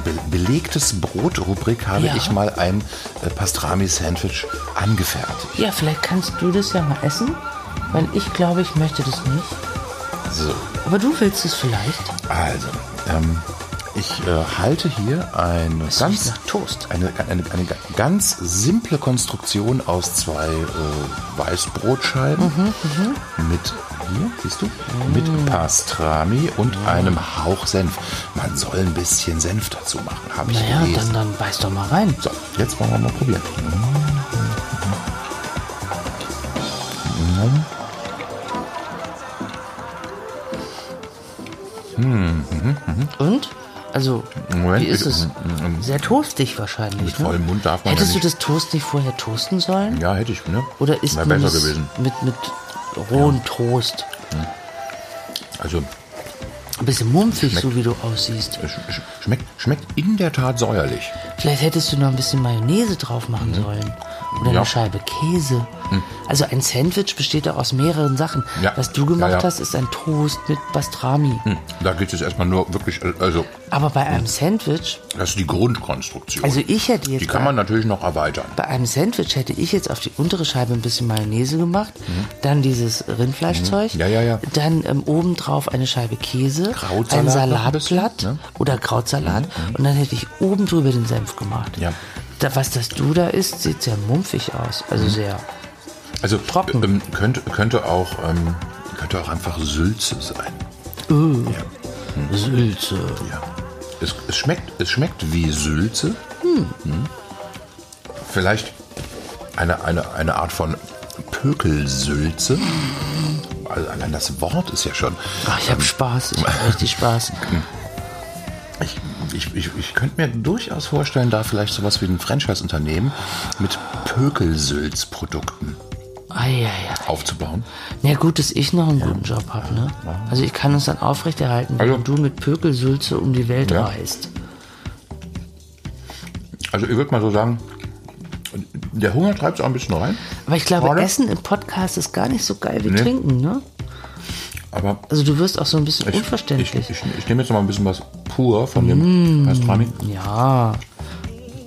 be belegtes Brot-Rubrik habe Ja. ich mal ein äh, Pastrami-Sandwich angefertigt. Ja, vielleicht kannst du das ja mal essen. Weil ich glaube, ich möchte das nicht. So, Aber du willst es vielleicht. also, ähm, Ich äh, halte hier eine riecht ganz, Toast. Eine, eine, eine ganz simple Konstruktion aus zwei äh, Weißbrotscheiben mit, hier, siehst du, mit Pastrami und einem Hauch Senf. Man soll ein bisschen Senf dazu machen, habe ich Naja, gelesen. dann, dann beiß doch mal rein. So, jetzt wollen wir mal probieren. Und? Also, Moment, wie ist es? Sehr toastig wahrscheinlich. Mit ne? vollem Mund darf man ja Hättest du nicht. das Toast nicht vorher toasten sollen? Ja, hätte ich, ne? Oder ist Wäre besser es gewesen. mit, mit rohen Toast? Also, Ein bisschen mumpfig, Schmeckt. so wie du aussiehst. sch schmeckt, schmeckt in der Tat säuerlich. Vielleicht hättest du noch ein bisschen Mayonnaise drauf machen sollen. Oder Ja. eine Scheibe Käse. Also ein Sandwich besteht auch aus mehreren Sachen. Ja. Was du gemacht Ja, hast, ist ein Toast mit Pastrami. Hm, Da geht es erstmal nur wirklich, äh, also, Aber bei einem Sandwich, das ist die Grundkonstruktion. also ich hätte jetzt die kann man natürlich noch erweitern. bei einem Sandwich hätte ich jetzt auf die untere Scheibe ein bisschen Mayonnaise gemacht, dann dieses Rindfleischzeug, Mhm. Ja, ja, ja. dann ähm, obendrauf eine Scheibe Käse, Krautsalat ein Salatblatt ne? Mhm, oder Krautsalat und dann hätte ich oben drüber den Senf gemacht. Ja. Da, was das du da isst, sieht sehr mumpfig aus. Mhm. Also sehr. Also, Trocken. Ähm, könnte, könnte, auch, ähm, könnte auch einfach Sülze sein. Sülze. Ja. Es, es, schmeckt, es schmeckt wie Sülze. Hm. Vielleicht eine, eine, eine Art von Pökelsülze. Also allein das Wort ist ja schon. Ach, ich habe Spaß. Ich habe richtig Spaß. Ich, ich, ich, ich könnte mir durchaus vorstellen, da vielleicht sowas wie ein Franchise-Unternehmen mit Pökelsülz-Produkten Eieiei. aufzubauen. Na gut, dass ich noch einen guten Job habe, ne? Also ich kann es dann aufrechterhalten, Also- wenn du mit Pökelsülze um die Welt Ja. reist. Also ich würde mal so sagen, der Hunger treibt es auch ein bisschen rein. Aber ich glaube, Oder? Essen im Podcast ist gar nicht so geil wie Nee. Trinken, ne? Aber Also du wirst auch so ein bisschen ich, unverständlich. ich, ich, ich nehme jetzt noch mal ein bisschen was pur von dem Pastrami. ja.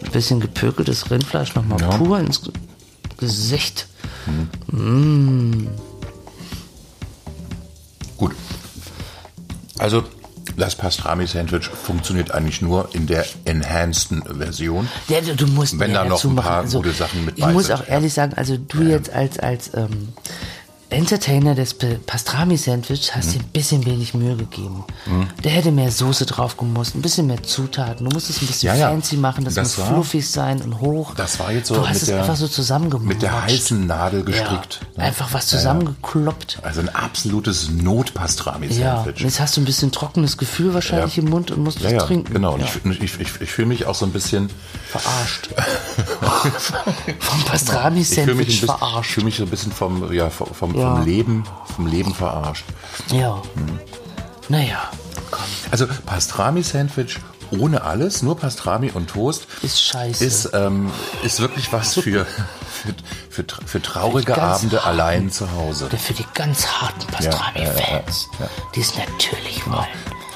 Ein bisschen gepökeltes Rindfleisch nochmal Ja. pur ins Gesicht. Gut. Also das Pastrami-Sandwich funktioniert eigentlich nur in der enhanceden Version. Ja, du, musst Wenn da noch ein machen. paar also, gute Sachen mit Ich muss sind, auch ehrlich sagen, also du jetzt als als ähm, Entertainer des Pastrami-Sandwich hast Mhm. dir ein bisschen wenig Mühe gegeben. Der hätte mehr Soße drauf gemusst, ein bisschen mehr Zutaten. Du musst es ein bisschen Ja, ja. fancy machen, das, Das muss war- fluffig sein und hoch. Das war jetzt so Du hast es der- einfach so zusammengemotscht. Mit der heißen Nadel gestrickt. Ja, ne? einfach was Ja, ja. zusammengekloppt. Also ein absolutes Ja, Not-Pastrami-Sandwich. jetzt hast du ein bisschen trockenes Gefühl wahrscheinlich Ja. im Mund und musst ja, was ja, trinken. genau. Und Ja. ich, ich, ich, ich fühle mich auch so ein bisschen Verarscht. Vom Pastrami-Sandwich bisschen, ich verarscht. fühle mich so ein bisschen vom, ja, vom, Ja. vom Leben, vom Leben verarscht. Ja. Hm. Naja, komm. Also Pastrami-Sandwich ohne alles, nur Pastrami und Toast. Ist scheiße. Ist, ähm, ist wirklich was für, für, für, tra- für traurige Ganz Abende harten. allein zu Hause. Oder für die ganz harten Pastrami-Fans, ja, ja, die es natürlich wollen.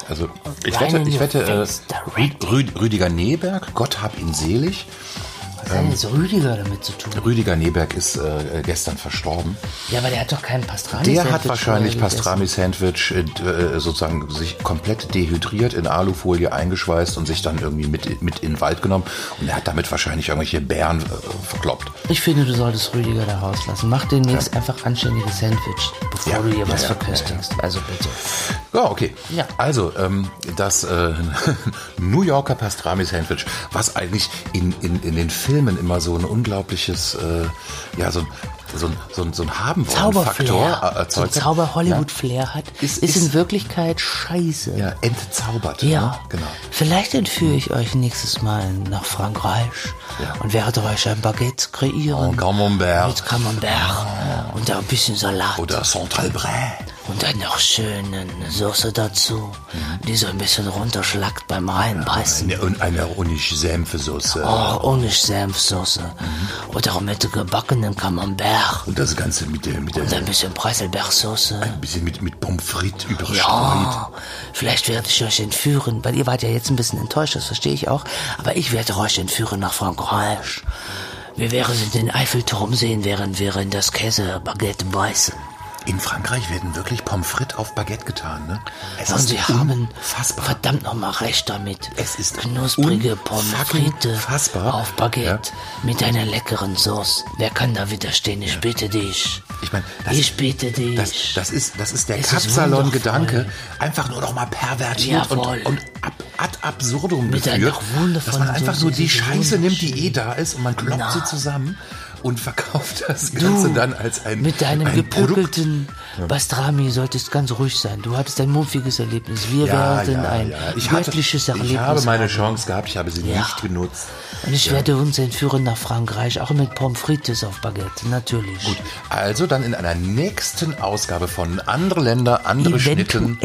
Also ich wette, ich wette äh. Rü Rü Rüdiger Neberg, Gott hab ihn selig. Was hat denn jetzt Rüdiger damit zu tun? Rüdiger Neberg ist äh, gestern verstorben. Ja, aber der hat doch keinen pastrami Der hat wahrscheinlich Pastrami-Sandwich äh, äh, sozusagen sich komplett dehydriert, in Alufolie eingeschweißt und sich dann irgendwie mit, mit in den Wald genommen. Und er hat damit wahrscheinlich irgendwelche Bären äh, verkloppt. Ich finde, du solltest Rüdiger da rauslassen. Mach demnächst einfach anständiges Sandwich, bevor Ja, du hier ja, was ja, verköstigst. Also bitte. Ja, okay. Ja. Also, ähm, das äh, New Yorker Pastrami-Sandwich, was eigentlich in, in, in den Filmen immer so ein unglaubliches, äh, ja, so ein, so ein, so ein, so ein haben wollen Faktor Zauberflair, äh, so ein erzeugt hat. Zauber-Hollywood-Flair hat, ist, Ist- in ist- Wirklichkeit scheiße. Ja, entzaubert. Ja, Ne? Genau. Vielleicht entführe ich euch nächstes Mal nach Frankreich Ja. und werde euch ein Baguette kreieren. En Camembert. Mit Camembert und ein bisschen Salat. Oder Central Bray. Und dann noch schön eine Soße dazu, die so ein bisschen runterschlackt beim Reinbeißen. Eine, und eine Honig-Senfesoße. Oh, ohne Senfsoße. Oder mit gebackenem Camembert. Und das Ganze mit der, mit der, Und ein bisschen Preiselbeersoße. ein bisschen mit, mit Pommes frites überstreut. Ja, vielleicht werde ich euch entführen, weil ihr wart ja jetzt ein bisschen enttäuscht, das verstehe ich auch. Aber ich werde euch entführen nach Frankreich. Wir werden den Eiffelturm sehen, während wir in das Käsebaguette beißen. In Frankreich werden wirklich Pommes frites auf Baguette getan, ne? Es Und sie haben unfassbar. verdammt nochmal recht damit. Es ist knusprige Pommes frites fassbar. auf Baguette mit einer leckeren Sauce. Wer kann da widerstehen? Ich bitte dich. Ich meine, das, Ich bitte dich. das, das ist das ist der Kapsalon-Gedanke, einfach nur noch mal pervertiert und, Jawohl. und ab, ad absurdum Mit einer geführt, dass man einfach nur die Scheiße nimmt, die eh da ist und man kloppt Na. sie zusammen und verkauft das Ganze dann als ein Mit deinem ein Produkt. gepökelten Bastrami solltest ganz ruhig sein. Du hattest ein muffiges Erlebnis. Wir werden ein Ich, hatte, göttliches Erlebnis ich habe meine haben. Chance gehabt, ich habe sie Ja. nicht genutzt. Und ich werde uns entführen nach Frankreich, auch mit Pommes frites auf Baguette, natürlich. Gut, also dann in einer nächsten Ausgabe von Andere Länder, andere Schnitten.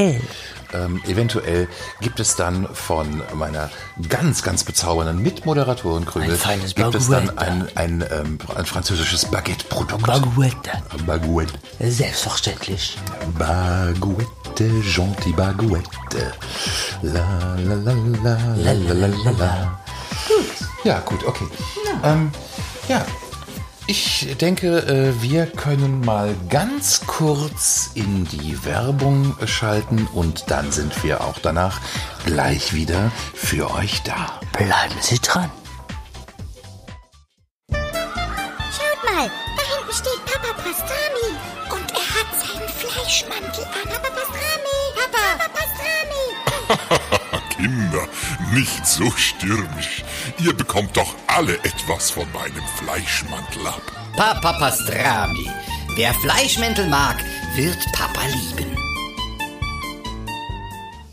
Ähm, eventuell gibt es dann von meiner ganz, ganz bezaubernden Mitmoderatorin Krügel, gibt Baguette. es dann ein, ein, ein, ein französisches Baguette-Produkt. Baguette. Baguette. Selbstverständlich. Baguette, gentil Baguette. La la la la la la la la. Gut. Ja, gut, okay. Ja. Ähm, ja, ich denke, äh, wir können mal ganz kurz in die Werbung schalten und dann sind wir auch danach gleich wieder für euch da. Bleiben Sie dran. Schaut mal, da hinten steht Papa Pastrami. Und er hat seinen Fleischmantel an. Papa Pastrami. Papa. Papa Pastrami. Kinder, nicht so stürmisch. Ihr bekommt doch alle etwas von meinem Fleischmantel ab. Papa Pastrami. Wer Fleischmäntel mag, wird Papa lieben.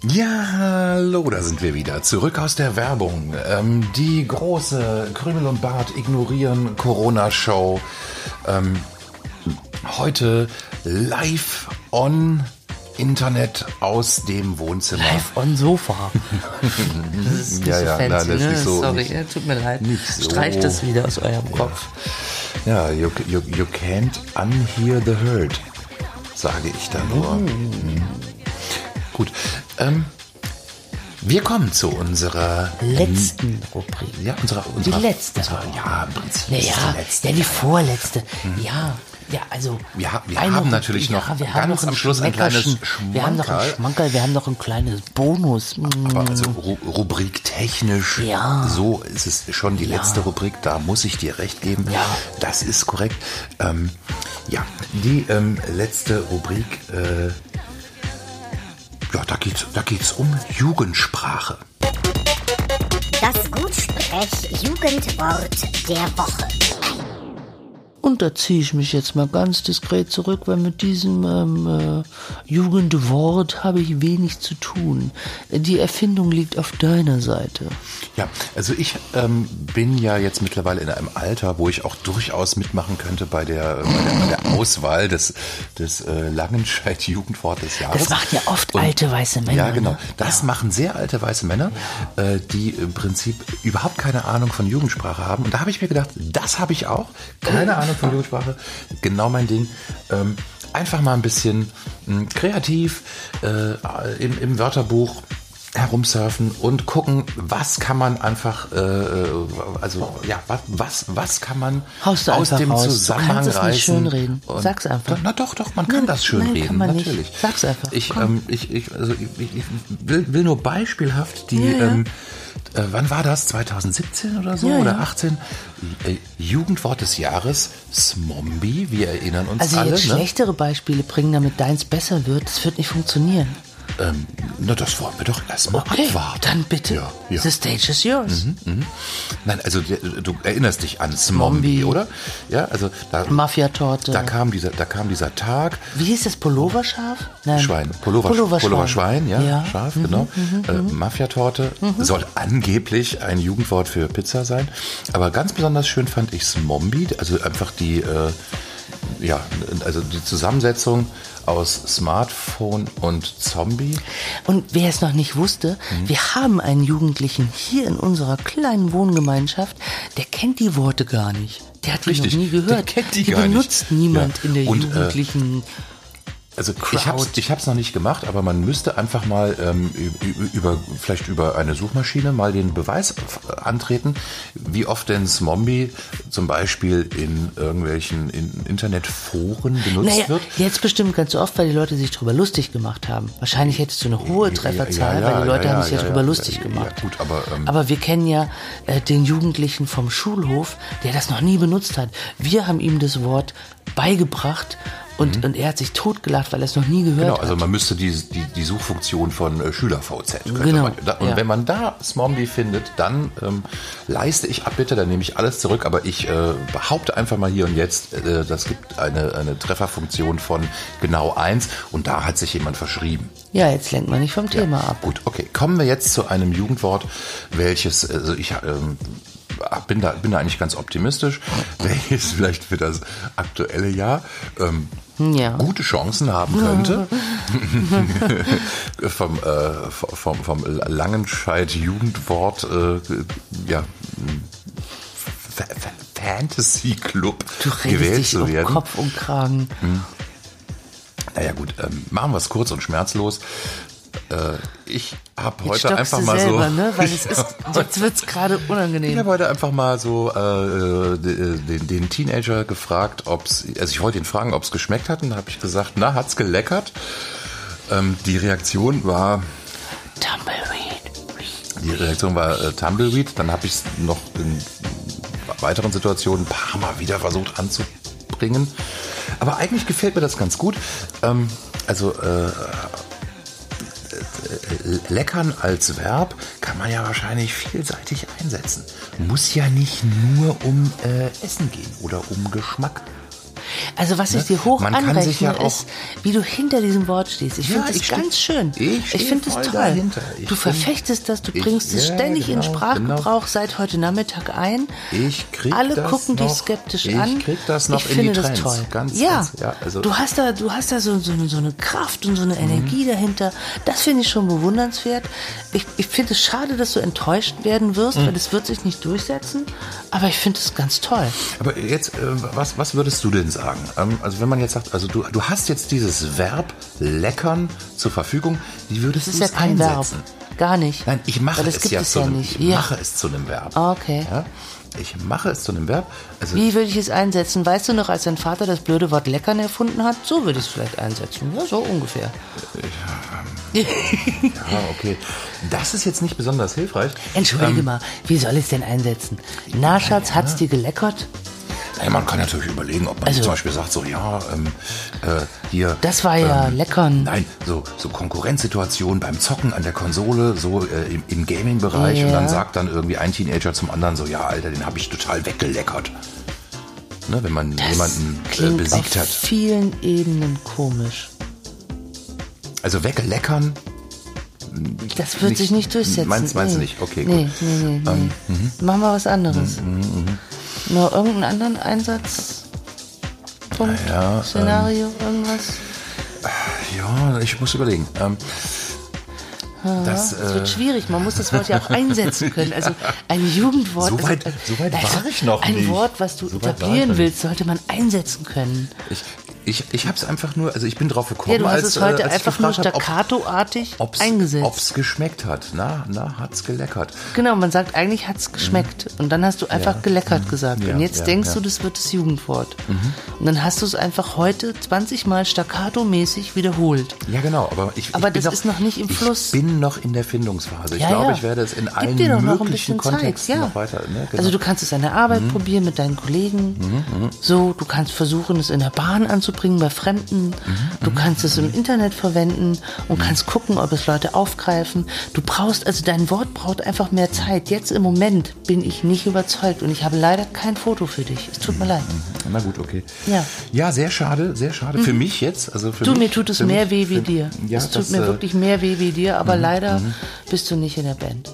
Ja, hallo, da sind wir wieder. Zurück aus der Werbung. Ähm, die große Krümel und Bart ignorieren Corona-Show. Ähm, heute live on Internet aus dem Wohnzimmer. Live on Sofa. Das ist nicht Ja, so ja, fancy, nein, das ist ne? nicht so- Sorry, nicht- ja, tut mir leid. so. Streicht das wieder aus eurem Kopf. Ja, you, you, you can't unhear the herd, sage ich da nur. Hm. Gut, ähm, wir kommen zu unserer Letzten Rubrik. Ja, unserer, unserer letzte. Unserer, ja, im Prinzip ist Naja, die letzte. ja, die vorletzte. Ja, ja, also. Wir ha- wir haben natürlich noch wir ganz noch am Schluss ein kleines Schmeckerchen. Wir haben noch ein Schmankerl. Schmankerl, wir haben noch ein kleines Bonus. Mm. Aber also Ru Rubrik technisch, Ja. so ist es schon die letzte Rubrik, da muss ich dir recht geben. Ja. Das ist korrekt. Ähm, ja, die ähm, letzte Rubrik, äh, ja, da geht's, da geht's um Jugendsprache. Das Gutsprech-Jugendwort der Woche. Und da ziehe ich mich jetzt mal ganz diskret zurück, weil mit diesem ähm, äh, Jugendwort habe ich wenig zu tun. Die Erfindung liegt auf deiner Seite. Ja, also ich ähm, bin ja jetzt mittlerweile in einem Alter, wo ich auch durchaus mitmachen könnte bei der, bei der, bei der Auswahl des, des äh, Langenscheid-Jugendwort des Jahres. Das machen ja oft alte weiße Männer, Ja, genau. ne? Das machen sehr alte weiße Männer, äh, die im Prinzip überhaupt keine Ahnung von Jugendsprache haben. Und da habe ich mir gedacht, das habe ich auch. Keine Ahnung von Jugendsprache. Genau mein Ding. Ähm, einfach mal ein bisschen mh, kreativ äh, im, im Wörterbuch herumsurfen und gucken, was kann man einfach, äh, äh, also ja, was, was, was kann man Haust du aus dem raus. Du Zusammenhang kannst es nicht reißen. schönreden. Sag's einfach. Na doch, doch, man kann Nein, das schön nein, reden, kann man nicht. natürlich. Sag's einfach. Ich, ähm, ich, ich, also ich ich will, will nur beispielhaft die, Ja, ja. Ähm, äh, wann war das? 2017 oder so? Ja, oder ja. 18? Äh, Jugendwort des Jahres, Smombi, wir erinnern uns Also alle. jetzt ne? schlechtere Beispiele bringen, damit deins besser wird, das wird nicht funktionieren. Ähm, na, das wollen wir doch erstmal Okay, abwarten. dann bitte. Ja, ja. The stage is yours. Nein, also du erinnerst dich an Smombi, oder? Ja, also da, Mafia-Torte. da kam dieser, da kam dieser Tag. Wie hieß das? Pulloverschaf? Nein. Schwein, Pullover, Pulloverschwein. Pulloverschwein, ja, Ja. Mhm, scharf, genau. äh, Mafiatorte soll angeblich ein Jugendwort für Pizza sein, aber ganz besonders schön fand ich Smombi, also einfach die, äh, ja, also die Zusammensetzung aus Smartphone und Zombie. Und wer es noch nicht wusste, Mhm. wir haben einen Jugendlichen hier in unserer kleinen Wohngemeinschaft, der kennt die Worte gar nicht. Der hat die Richtig, noch nie der gehört. kennt die gar nicht. benutzt niemand Ja. in der Und, äh, Also ich hab's, ich hab's noch nicht gemacht, aber man müsste einfach mal ähm, über vielleicht über eine Suchmaschine mal den Beweis f- antreten, wie oft denn Smombie zum Beispiel in irgendwelchen in Internetforen benutzt Naja, wird. jetzt bestimmt ganz oft, weil die Leute sich drüber lustig gemacht haben. Wahrscheinlich hättest du eine hohe Trefferzahl, ja, ja, weil die Leute ja, haben sich ja, ja, drüber ja. lustig Ja, gemacht. gut, aber, ähm, aber wir kennen ja äh, den Jugendlichen vom Schulhof, der das noch nie benutzt hat. Wir haben ihm das Wort beigebracht und, und er hat sich totgelacht, weil er es noch nie gehört Mhm. Genau, hat. also man müsste die, die, die Suchfunktion von äh, SchülerVZ. Genau, Man, da, und ja. wenn man da Smombie findet, dann ähm, leiste ich Abbitte, dann nehme ich alles zurück, aber ich äh, behaupte einfach mal hier und jetzt, äh, das gibt eine, eine Trefferfunktion von genau eins und da hat sich jemand verschrieben. ja, jetzt lenkt man nicht vom Thema ab. Gut, okay. Kommen wir jetzt zu einem Jugendwort, welches, also ich ähm, bin, da, bin da eigentlich ganz optimistisch, welches vielleicht für das aktuelle Jahr ähm, Ja. gute Chancen haben könnte. vom, äh, vom, vom Langenscheid-Jugendwort, äh, ja, Fa- Fa- Fantasy Club gewählt zu um werden. Kopf und Kragen. Naja gut, ähm, machen wir es kurz und schmerzlos. Äh, ich habe heute einfach mal selber, so. ne? Weil es ist, jetzt wird's gerade Ich unangenehm. habe heute einfach mal so äh, den, den Teenager gefragt, ob's, also ich wollte ihn fragen, ob es geschmeckt hat, und da habe ich gesagt, na, hat's geleckert? Ähm, die Reaktion war, Tumbleweed. die Reaktion war äh, Tumbleweed. Dann habe ich es noch in weiteren Situationen ein paar Mal wieder versucht anzubringen. Aber eigentlich gefällt mir das ganz gut. Ähm, also äh, äh, äh, leckern als Verb kann man ja wahrscheinlich vielseitig einsetzen. Muss ja nicht nur um äh, Essen gehen oder um Geschmack. Also was ich dir hoch Man anrechne, ja ist, wie du hinter diesem Wort stehst. Ich Ja, finde das ich ganz schön. ich steh finde das toll. dahinter. Ich du verfechtest das, du ich- bringst es ja, ständig in genau, Sprachgebrauch seit heute Nachmittag ein. Ich krieg Alle das gucken dich noch- skeptisch ich an. krieg das noch ich in finde die das Trends. toll. Ganz, ja, ganz, ja, also- du hast da, du hast da so, so, eine- so eine Kraft und so eine Energie dahinter. Das finde ich schon bewundernswert. Ich, ich finde es schade, dass du enttäuscht werden wirst, Mhm. weil es wird sich nicht durchsetzen. Aber ich finde es ganz toll. Aber jetzt, äh, was, was würdest du denn sagen? Ähm, also wenn man jetzt sagt, also du, du hast jetzt dieses Verb leckern zur Verfügung, wie würdest Das du ist ja es kein Verb. einsetzen? Gar nicht. Nein, ich mache es gibt ja es zu ja einem, nicht. ich Ja. mache es zu einem Verb. Ah, okay. Ja? Ich mache es zu einem Verb. Also Wie würde ich es einsetzen? Weißt du noch, als dein Vater das blöde Wort leckern erfunden hat? So würde ich es vielleicht einsetzen. Ja, so ungefähr. ja, okay. Das ist jetzt nicht besonders hilfreich. Entschuldige Ähm, mal, wie soll ich es denn einsetzen? Na, Schatz, hat's dir geleckert? Naja, man kann natürlich überlegen, ob man Also- zum Beispiel sagt, so ja, ähm, äh, hier. Das war ja leckern. Nein, so, so Konkurrenzsituationen beim Zocken an der Konsole, so äh, im, im Gaming-Bereich und Ja. dann sagt dann irgendwie ein Teenager zum anderen so, ja, Alter, den habe ich total weggeleckert. Ne, wenn man Das jemanden äh, besiegt auf hat. vielen Ebenen komisch. Also wegleckern. Das wird Nicht- sich nicht durchsetzen. meinst- meinst du nee. nicht? Okay, nee, gut. Nee, nee, nee. Ähm, Machen wir was anderes. Nur irgendeinen anderen Einsatz? Punkt, Ja, ähm, Szenario, irgendwas? Ja, ich muss überlegen. Ähm, das, Es äh, wird schwierig, man muss das Wort ja auch einsetzen können. Also ein Jugendwort. So weit- also, so weit war ich noch Ein nicht. Wort, was du So etablieren willst, sollte man einsetzen können. ich ich, ich habe es einfach nur, also ich bin drauf gekommen, Ja, du hast als, es heute äh, als einfach nur ob- staccato-artig ob's, eingesetzt. Ob's geschmeckt hat. Na, na, hat's geleckert. Genau, man sagt, eigentlich hat's geschmeckt. Und dann hast du einfach geleckert gesagt. Mhm. Ja, und jetzt ja, denkst ja. Mhm. du, das wird das Jugendwort. Und dann hast du es einfach heute 20 Mal staccato-mäßig wiederholt. Ja, genau, aber ich, Aber ich bin das ist noch nicht im Fluss. Ich bin noch in der Findungsphase. Ich Ja, glaube, ja. ich werde es in Gib allen dir doch noch ein möglichen bisschen Zeit, Kontexten ja. noch weiter. Ne? Genau. Mhm. Also du kannst es an der Arbeit probieren mit deinen Kollegen. So, du kannst versuchen, es in der Bahn anzubringen bei Fremden. Du kannst es im Internet verwenden und kannst gucken, ob es Leute aufgreifen. Du brauchst, also dein Wort braucht einfach mehr Zeit. Jetzt im Moment bin ich nicht überzeugt und ich habe leider kein Foto für dich. Es tut mir leid. Na gut, okay. Ja. Mhm. Ja, sehr schade, sehr schade. Für mich jetzt. Also für Du, mich, mir tut es mehr mich, weh wie dir. Ja, es tut das, mir äh, Mhm, wirklich mehr weh wie dir, aber leider bist du nicht in der Band.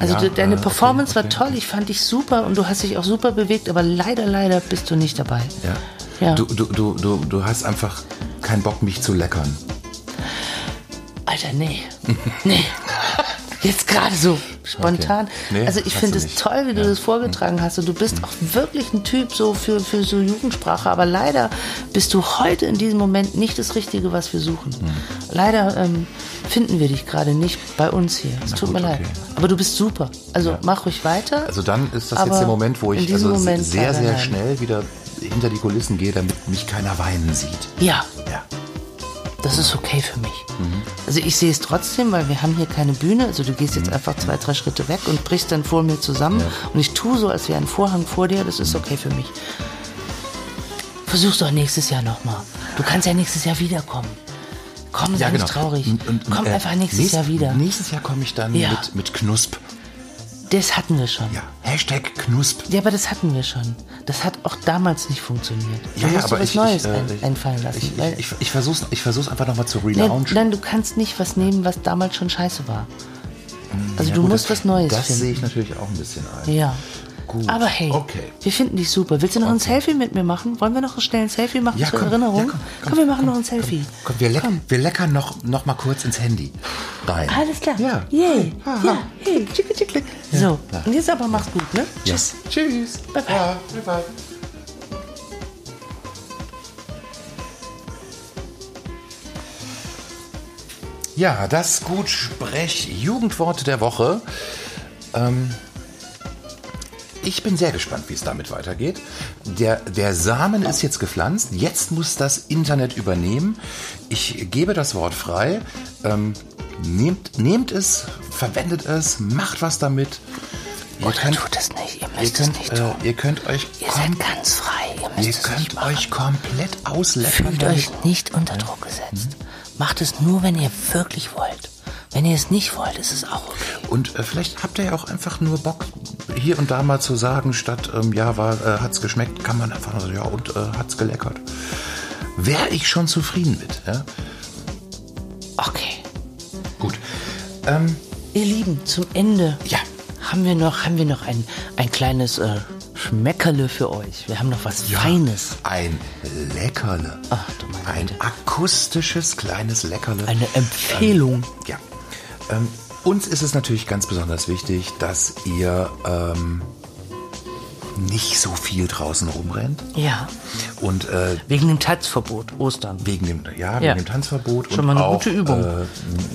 Also Ja, de- deine äh, okay, Performance war okay. toll, ich fand dich super und du hast dich auch super bewegt, aber leider, leider bist du nicht dabei. Ja. Ja. Du, du, du, du, du hast einfach keinen Bock, mich zu leckern. Alter, nee. Nee. Jetzt gerade so spontan. Okay. Nee, also ich finde es toll, wie du Ja. Mhm. das vorgetragen hast. Und du bist auch wirklich ein Typ so für, für so Jugendsprache. Aber leider bist du heute in diesem Moment nicht das Richtige, was wir suchen. Mhm. Leider ähm, finden wir dich gerade nicht bei uns hier. Es tut gut, mir leid. okay. Aber du bist super. Also mach ruhig weiter. Also dann ist das jetzt der Moment, wo ich also sehr, sehr nein. schnell wieder hinter die Kulissen gehe, damit mich keiner weinen sieht. ja, Ja. das ist okay für mich. Mhm. Also ich sehe es trotzdem, weil wir haben hier keine Bühne. Also du gehst jetzt einfach zwei, drei Schritte weg und brichst dann vor mir zusammen. Und ich tue so, als wäre ein Vorhang vor dir. Das ist okay für mich. Versuch's doch nächstes Jahr nochmal. Du kannst ja nächstes Jahr wiederkommen. Komm, sei nicht traurig. genau. Und- und, Komm äh, einfach nächstes nächst- Jahr wieder. Nächstes Jahr komme ich dann Ja. mit, mit Knusp. Das hatten wir schon. Ja. Hashtag Knusp. Ja, aber das hatten wir schon. Das hat auch damals nicht funktioniert. Du musst dir was Neues äh, ein, einfallen lassen. Ich, ich, ich, ich versuch's, ich versuch's einfach nochmal zu nein, relaunchen. nein, du kannst nicht was nehmen, was damals schon scheiße war. Also Ja, du gut, musst das, was Neues Das finden. sehe ich natürlich auch ein bisschen ein. Ja. Gut. Aber hey, Okay. wir finden dich super. Willst du noch ein Okay. Selfie mit mir machen? Wollen wir noch schnell ein Selfie machen Ja, zur komm, Erinnerung? ja, komm, komm, komm, wir machen noch ein Selfie. Komm, wir, leck, wir leckern noch, noch mal kurz ins Handy rein. Alles klar. Ja. Yay. Ha. Ja. Hey. Tschick, tschick, tschick. So, und jetzt aber mach's gut, ne? Tschüss. Tschüss. Bye, bye. Ja, bye, bye. Ja, das Gutsprech-Jugendwort der Woche. Ähm, ich bin sehr gespannt, wie es damit weitergeht. Der, der Samen ist jetzt gepflanzt. Jetzt muss das Internet übernehmen. Ich gebe das Wort frei. Ähm, nehmt, nehmt es, verwendet es, macht was damit. Ihr Oder könnt, tut es nicht. Ihr ihr müsst es könnt, nicht äh, tun. ihr könnt euch Ihr seid ganz frei. Ihr müsst ihr es nicht könnt machen. euch komplett ausleckern. Fühlt euch nicht unter Druck gesetzt. Macht es nur, wenn ihr wirklich wollt. Wenn ihr es nicht wollt, ist es auch okay. Und äh, vielleicht habt ihr ja auch einfach nur Bock, hier und da mal zu sagen, statt ähm, ja, war, äh, hat's geschmeckt, kann man einfach nur sagen, ja, und äh, hat's geleckert. Wäre ich schon zufrieden mit. Ja? Okay. Gut. Ähm, Ihr Lieben, zum Ende Ja. haben wir noch, haben wir noch ein, ein kleines äh, Schmeckerle für euch. Wir haben noch was Feines. Ein Leckerle. Ach, du meine Ein Güte. akustisches kleines Leckerle. Eine Empfehlung. Ja. Ähm, uns ist es natürlich ganz besonders wichtig, dass ihr ähm, nicht so viel draußen rumrennt. Ja. Und äh, Wegen dem Tanzverbot, Ostern. wegen dem, ja, wegen Ja. dem Tanzverbot Schon und mal eine auch, gute Übung. Äh,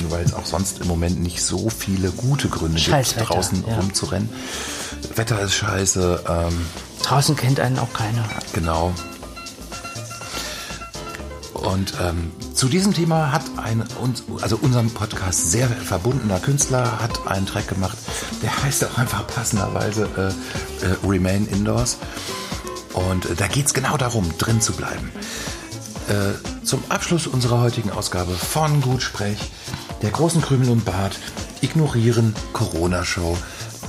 weil es auch sonst im Moment nicht so viele gute Gründe gibt, draußen ja. rumzurennen. Wetter ist scheiße, ähm, Draußen kennt einen auch keiner. genau. Und ähm, zu diesem Thema hat ein, also unserem Podcast sehr verbundener Künstler hat einen Track gemacht, der heißt auch einfach passenderweise äh, äh, Remain Indoors. Und äh, da geht's genau darum, drin zu bleiben. Äh, zum Abschluss unserer heutigen Ausgabe von Gutsprech, der großen Krümel und Bart, ignorieren Corona-Show,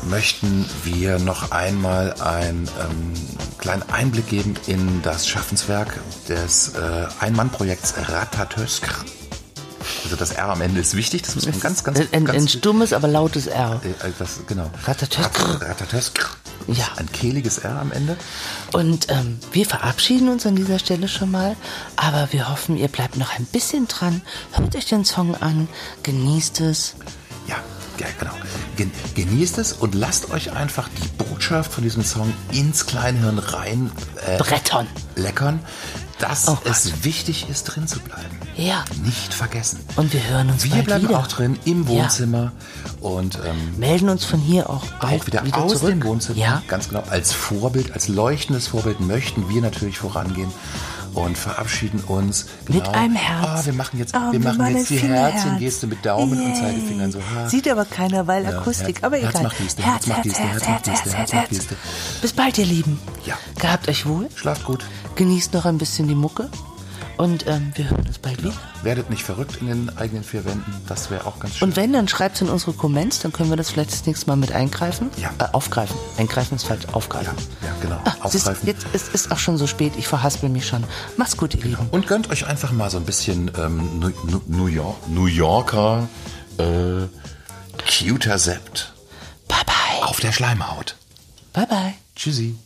möchten wir noch einmal einen ähm, kleinen Einblick geben in das Schaffenswerk des äh, Ein-Mann-Projekts Ratatösk. Also das R am Ende ist wichtig, das muss man ganz, ganz, ein, ein, ganz ein stummes, aber lautes R. äh, das, genau. Ratatösk. Rat- Ratatösk. Ja. Ein kehliges R am Ende. Und ähm, wir verabschieden uns an dieser Stelle schon mal, aber wir hoffen, ihr bleibt noch ein bisschen dran. Hört euch den Song an, genießt es. Ja, ja genau. Gen genießt es und lasst euch einfach die Botschaft von diesem Song ins Kleinhirn rein äh, Brettern. leckern, dass Oh es wichtig ist, drin zu bleiben. Ja. Nicht vergessen. Und wir hören uns Wir bleiben wieder. auch drin im Ja. Wohnzimmer und ähm, Melden uns von hier auch bald auch wieder, wieder aus zurück. dem Wohnzimmer. Ja. Ganz genau. Als Vorbild, als leuchtendes Vorbild möchten wir natürlich vorangehen und verabschieden uns. Mit genau. einem Herz. Ah, wir machen jetzt, Ah, wir machen jetzt die. Herzchen-Geste mit Daumen und Yay. Zeigefingern so. Ha. Sieht aber keiner, weil Ja, Akustik. Herz- aber Herz egal. macht Geste, Herz macht Geste, Herz macht Geste, Herz macht Geste. Bis bald, ihr Lieben. Ja. Gehabt euch wohl. Schlaft gut. Genießt noch ein bisschen die Mucke. Und ähm, wir hören uns bald wieder. Werdet nicht verrückt in den eigenen vier Wänden. Das wäre auch ganz schön. Und wenn, dann schreibt in unsere Comments, dann können wir das vielleicht das nächste Mal mit eingreifen. Ja. Äh, aufgreifen. Eingreifen ist falsch. Aufgreifen. ja, ja, genau. Ah, siehst, Aufgreifen. jetzt ist es auch schon so spät. Ich verhaspel mich schon. Macht's gut, ihr Lieben. Und gönnt euch einfach mal so ein bisschen ähm, New, New- York, New Yorker äh, Cuter Sept Bye, bye. auf der Schleimhaut. Bye, bye. Tschüssi.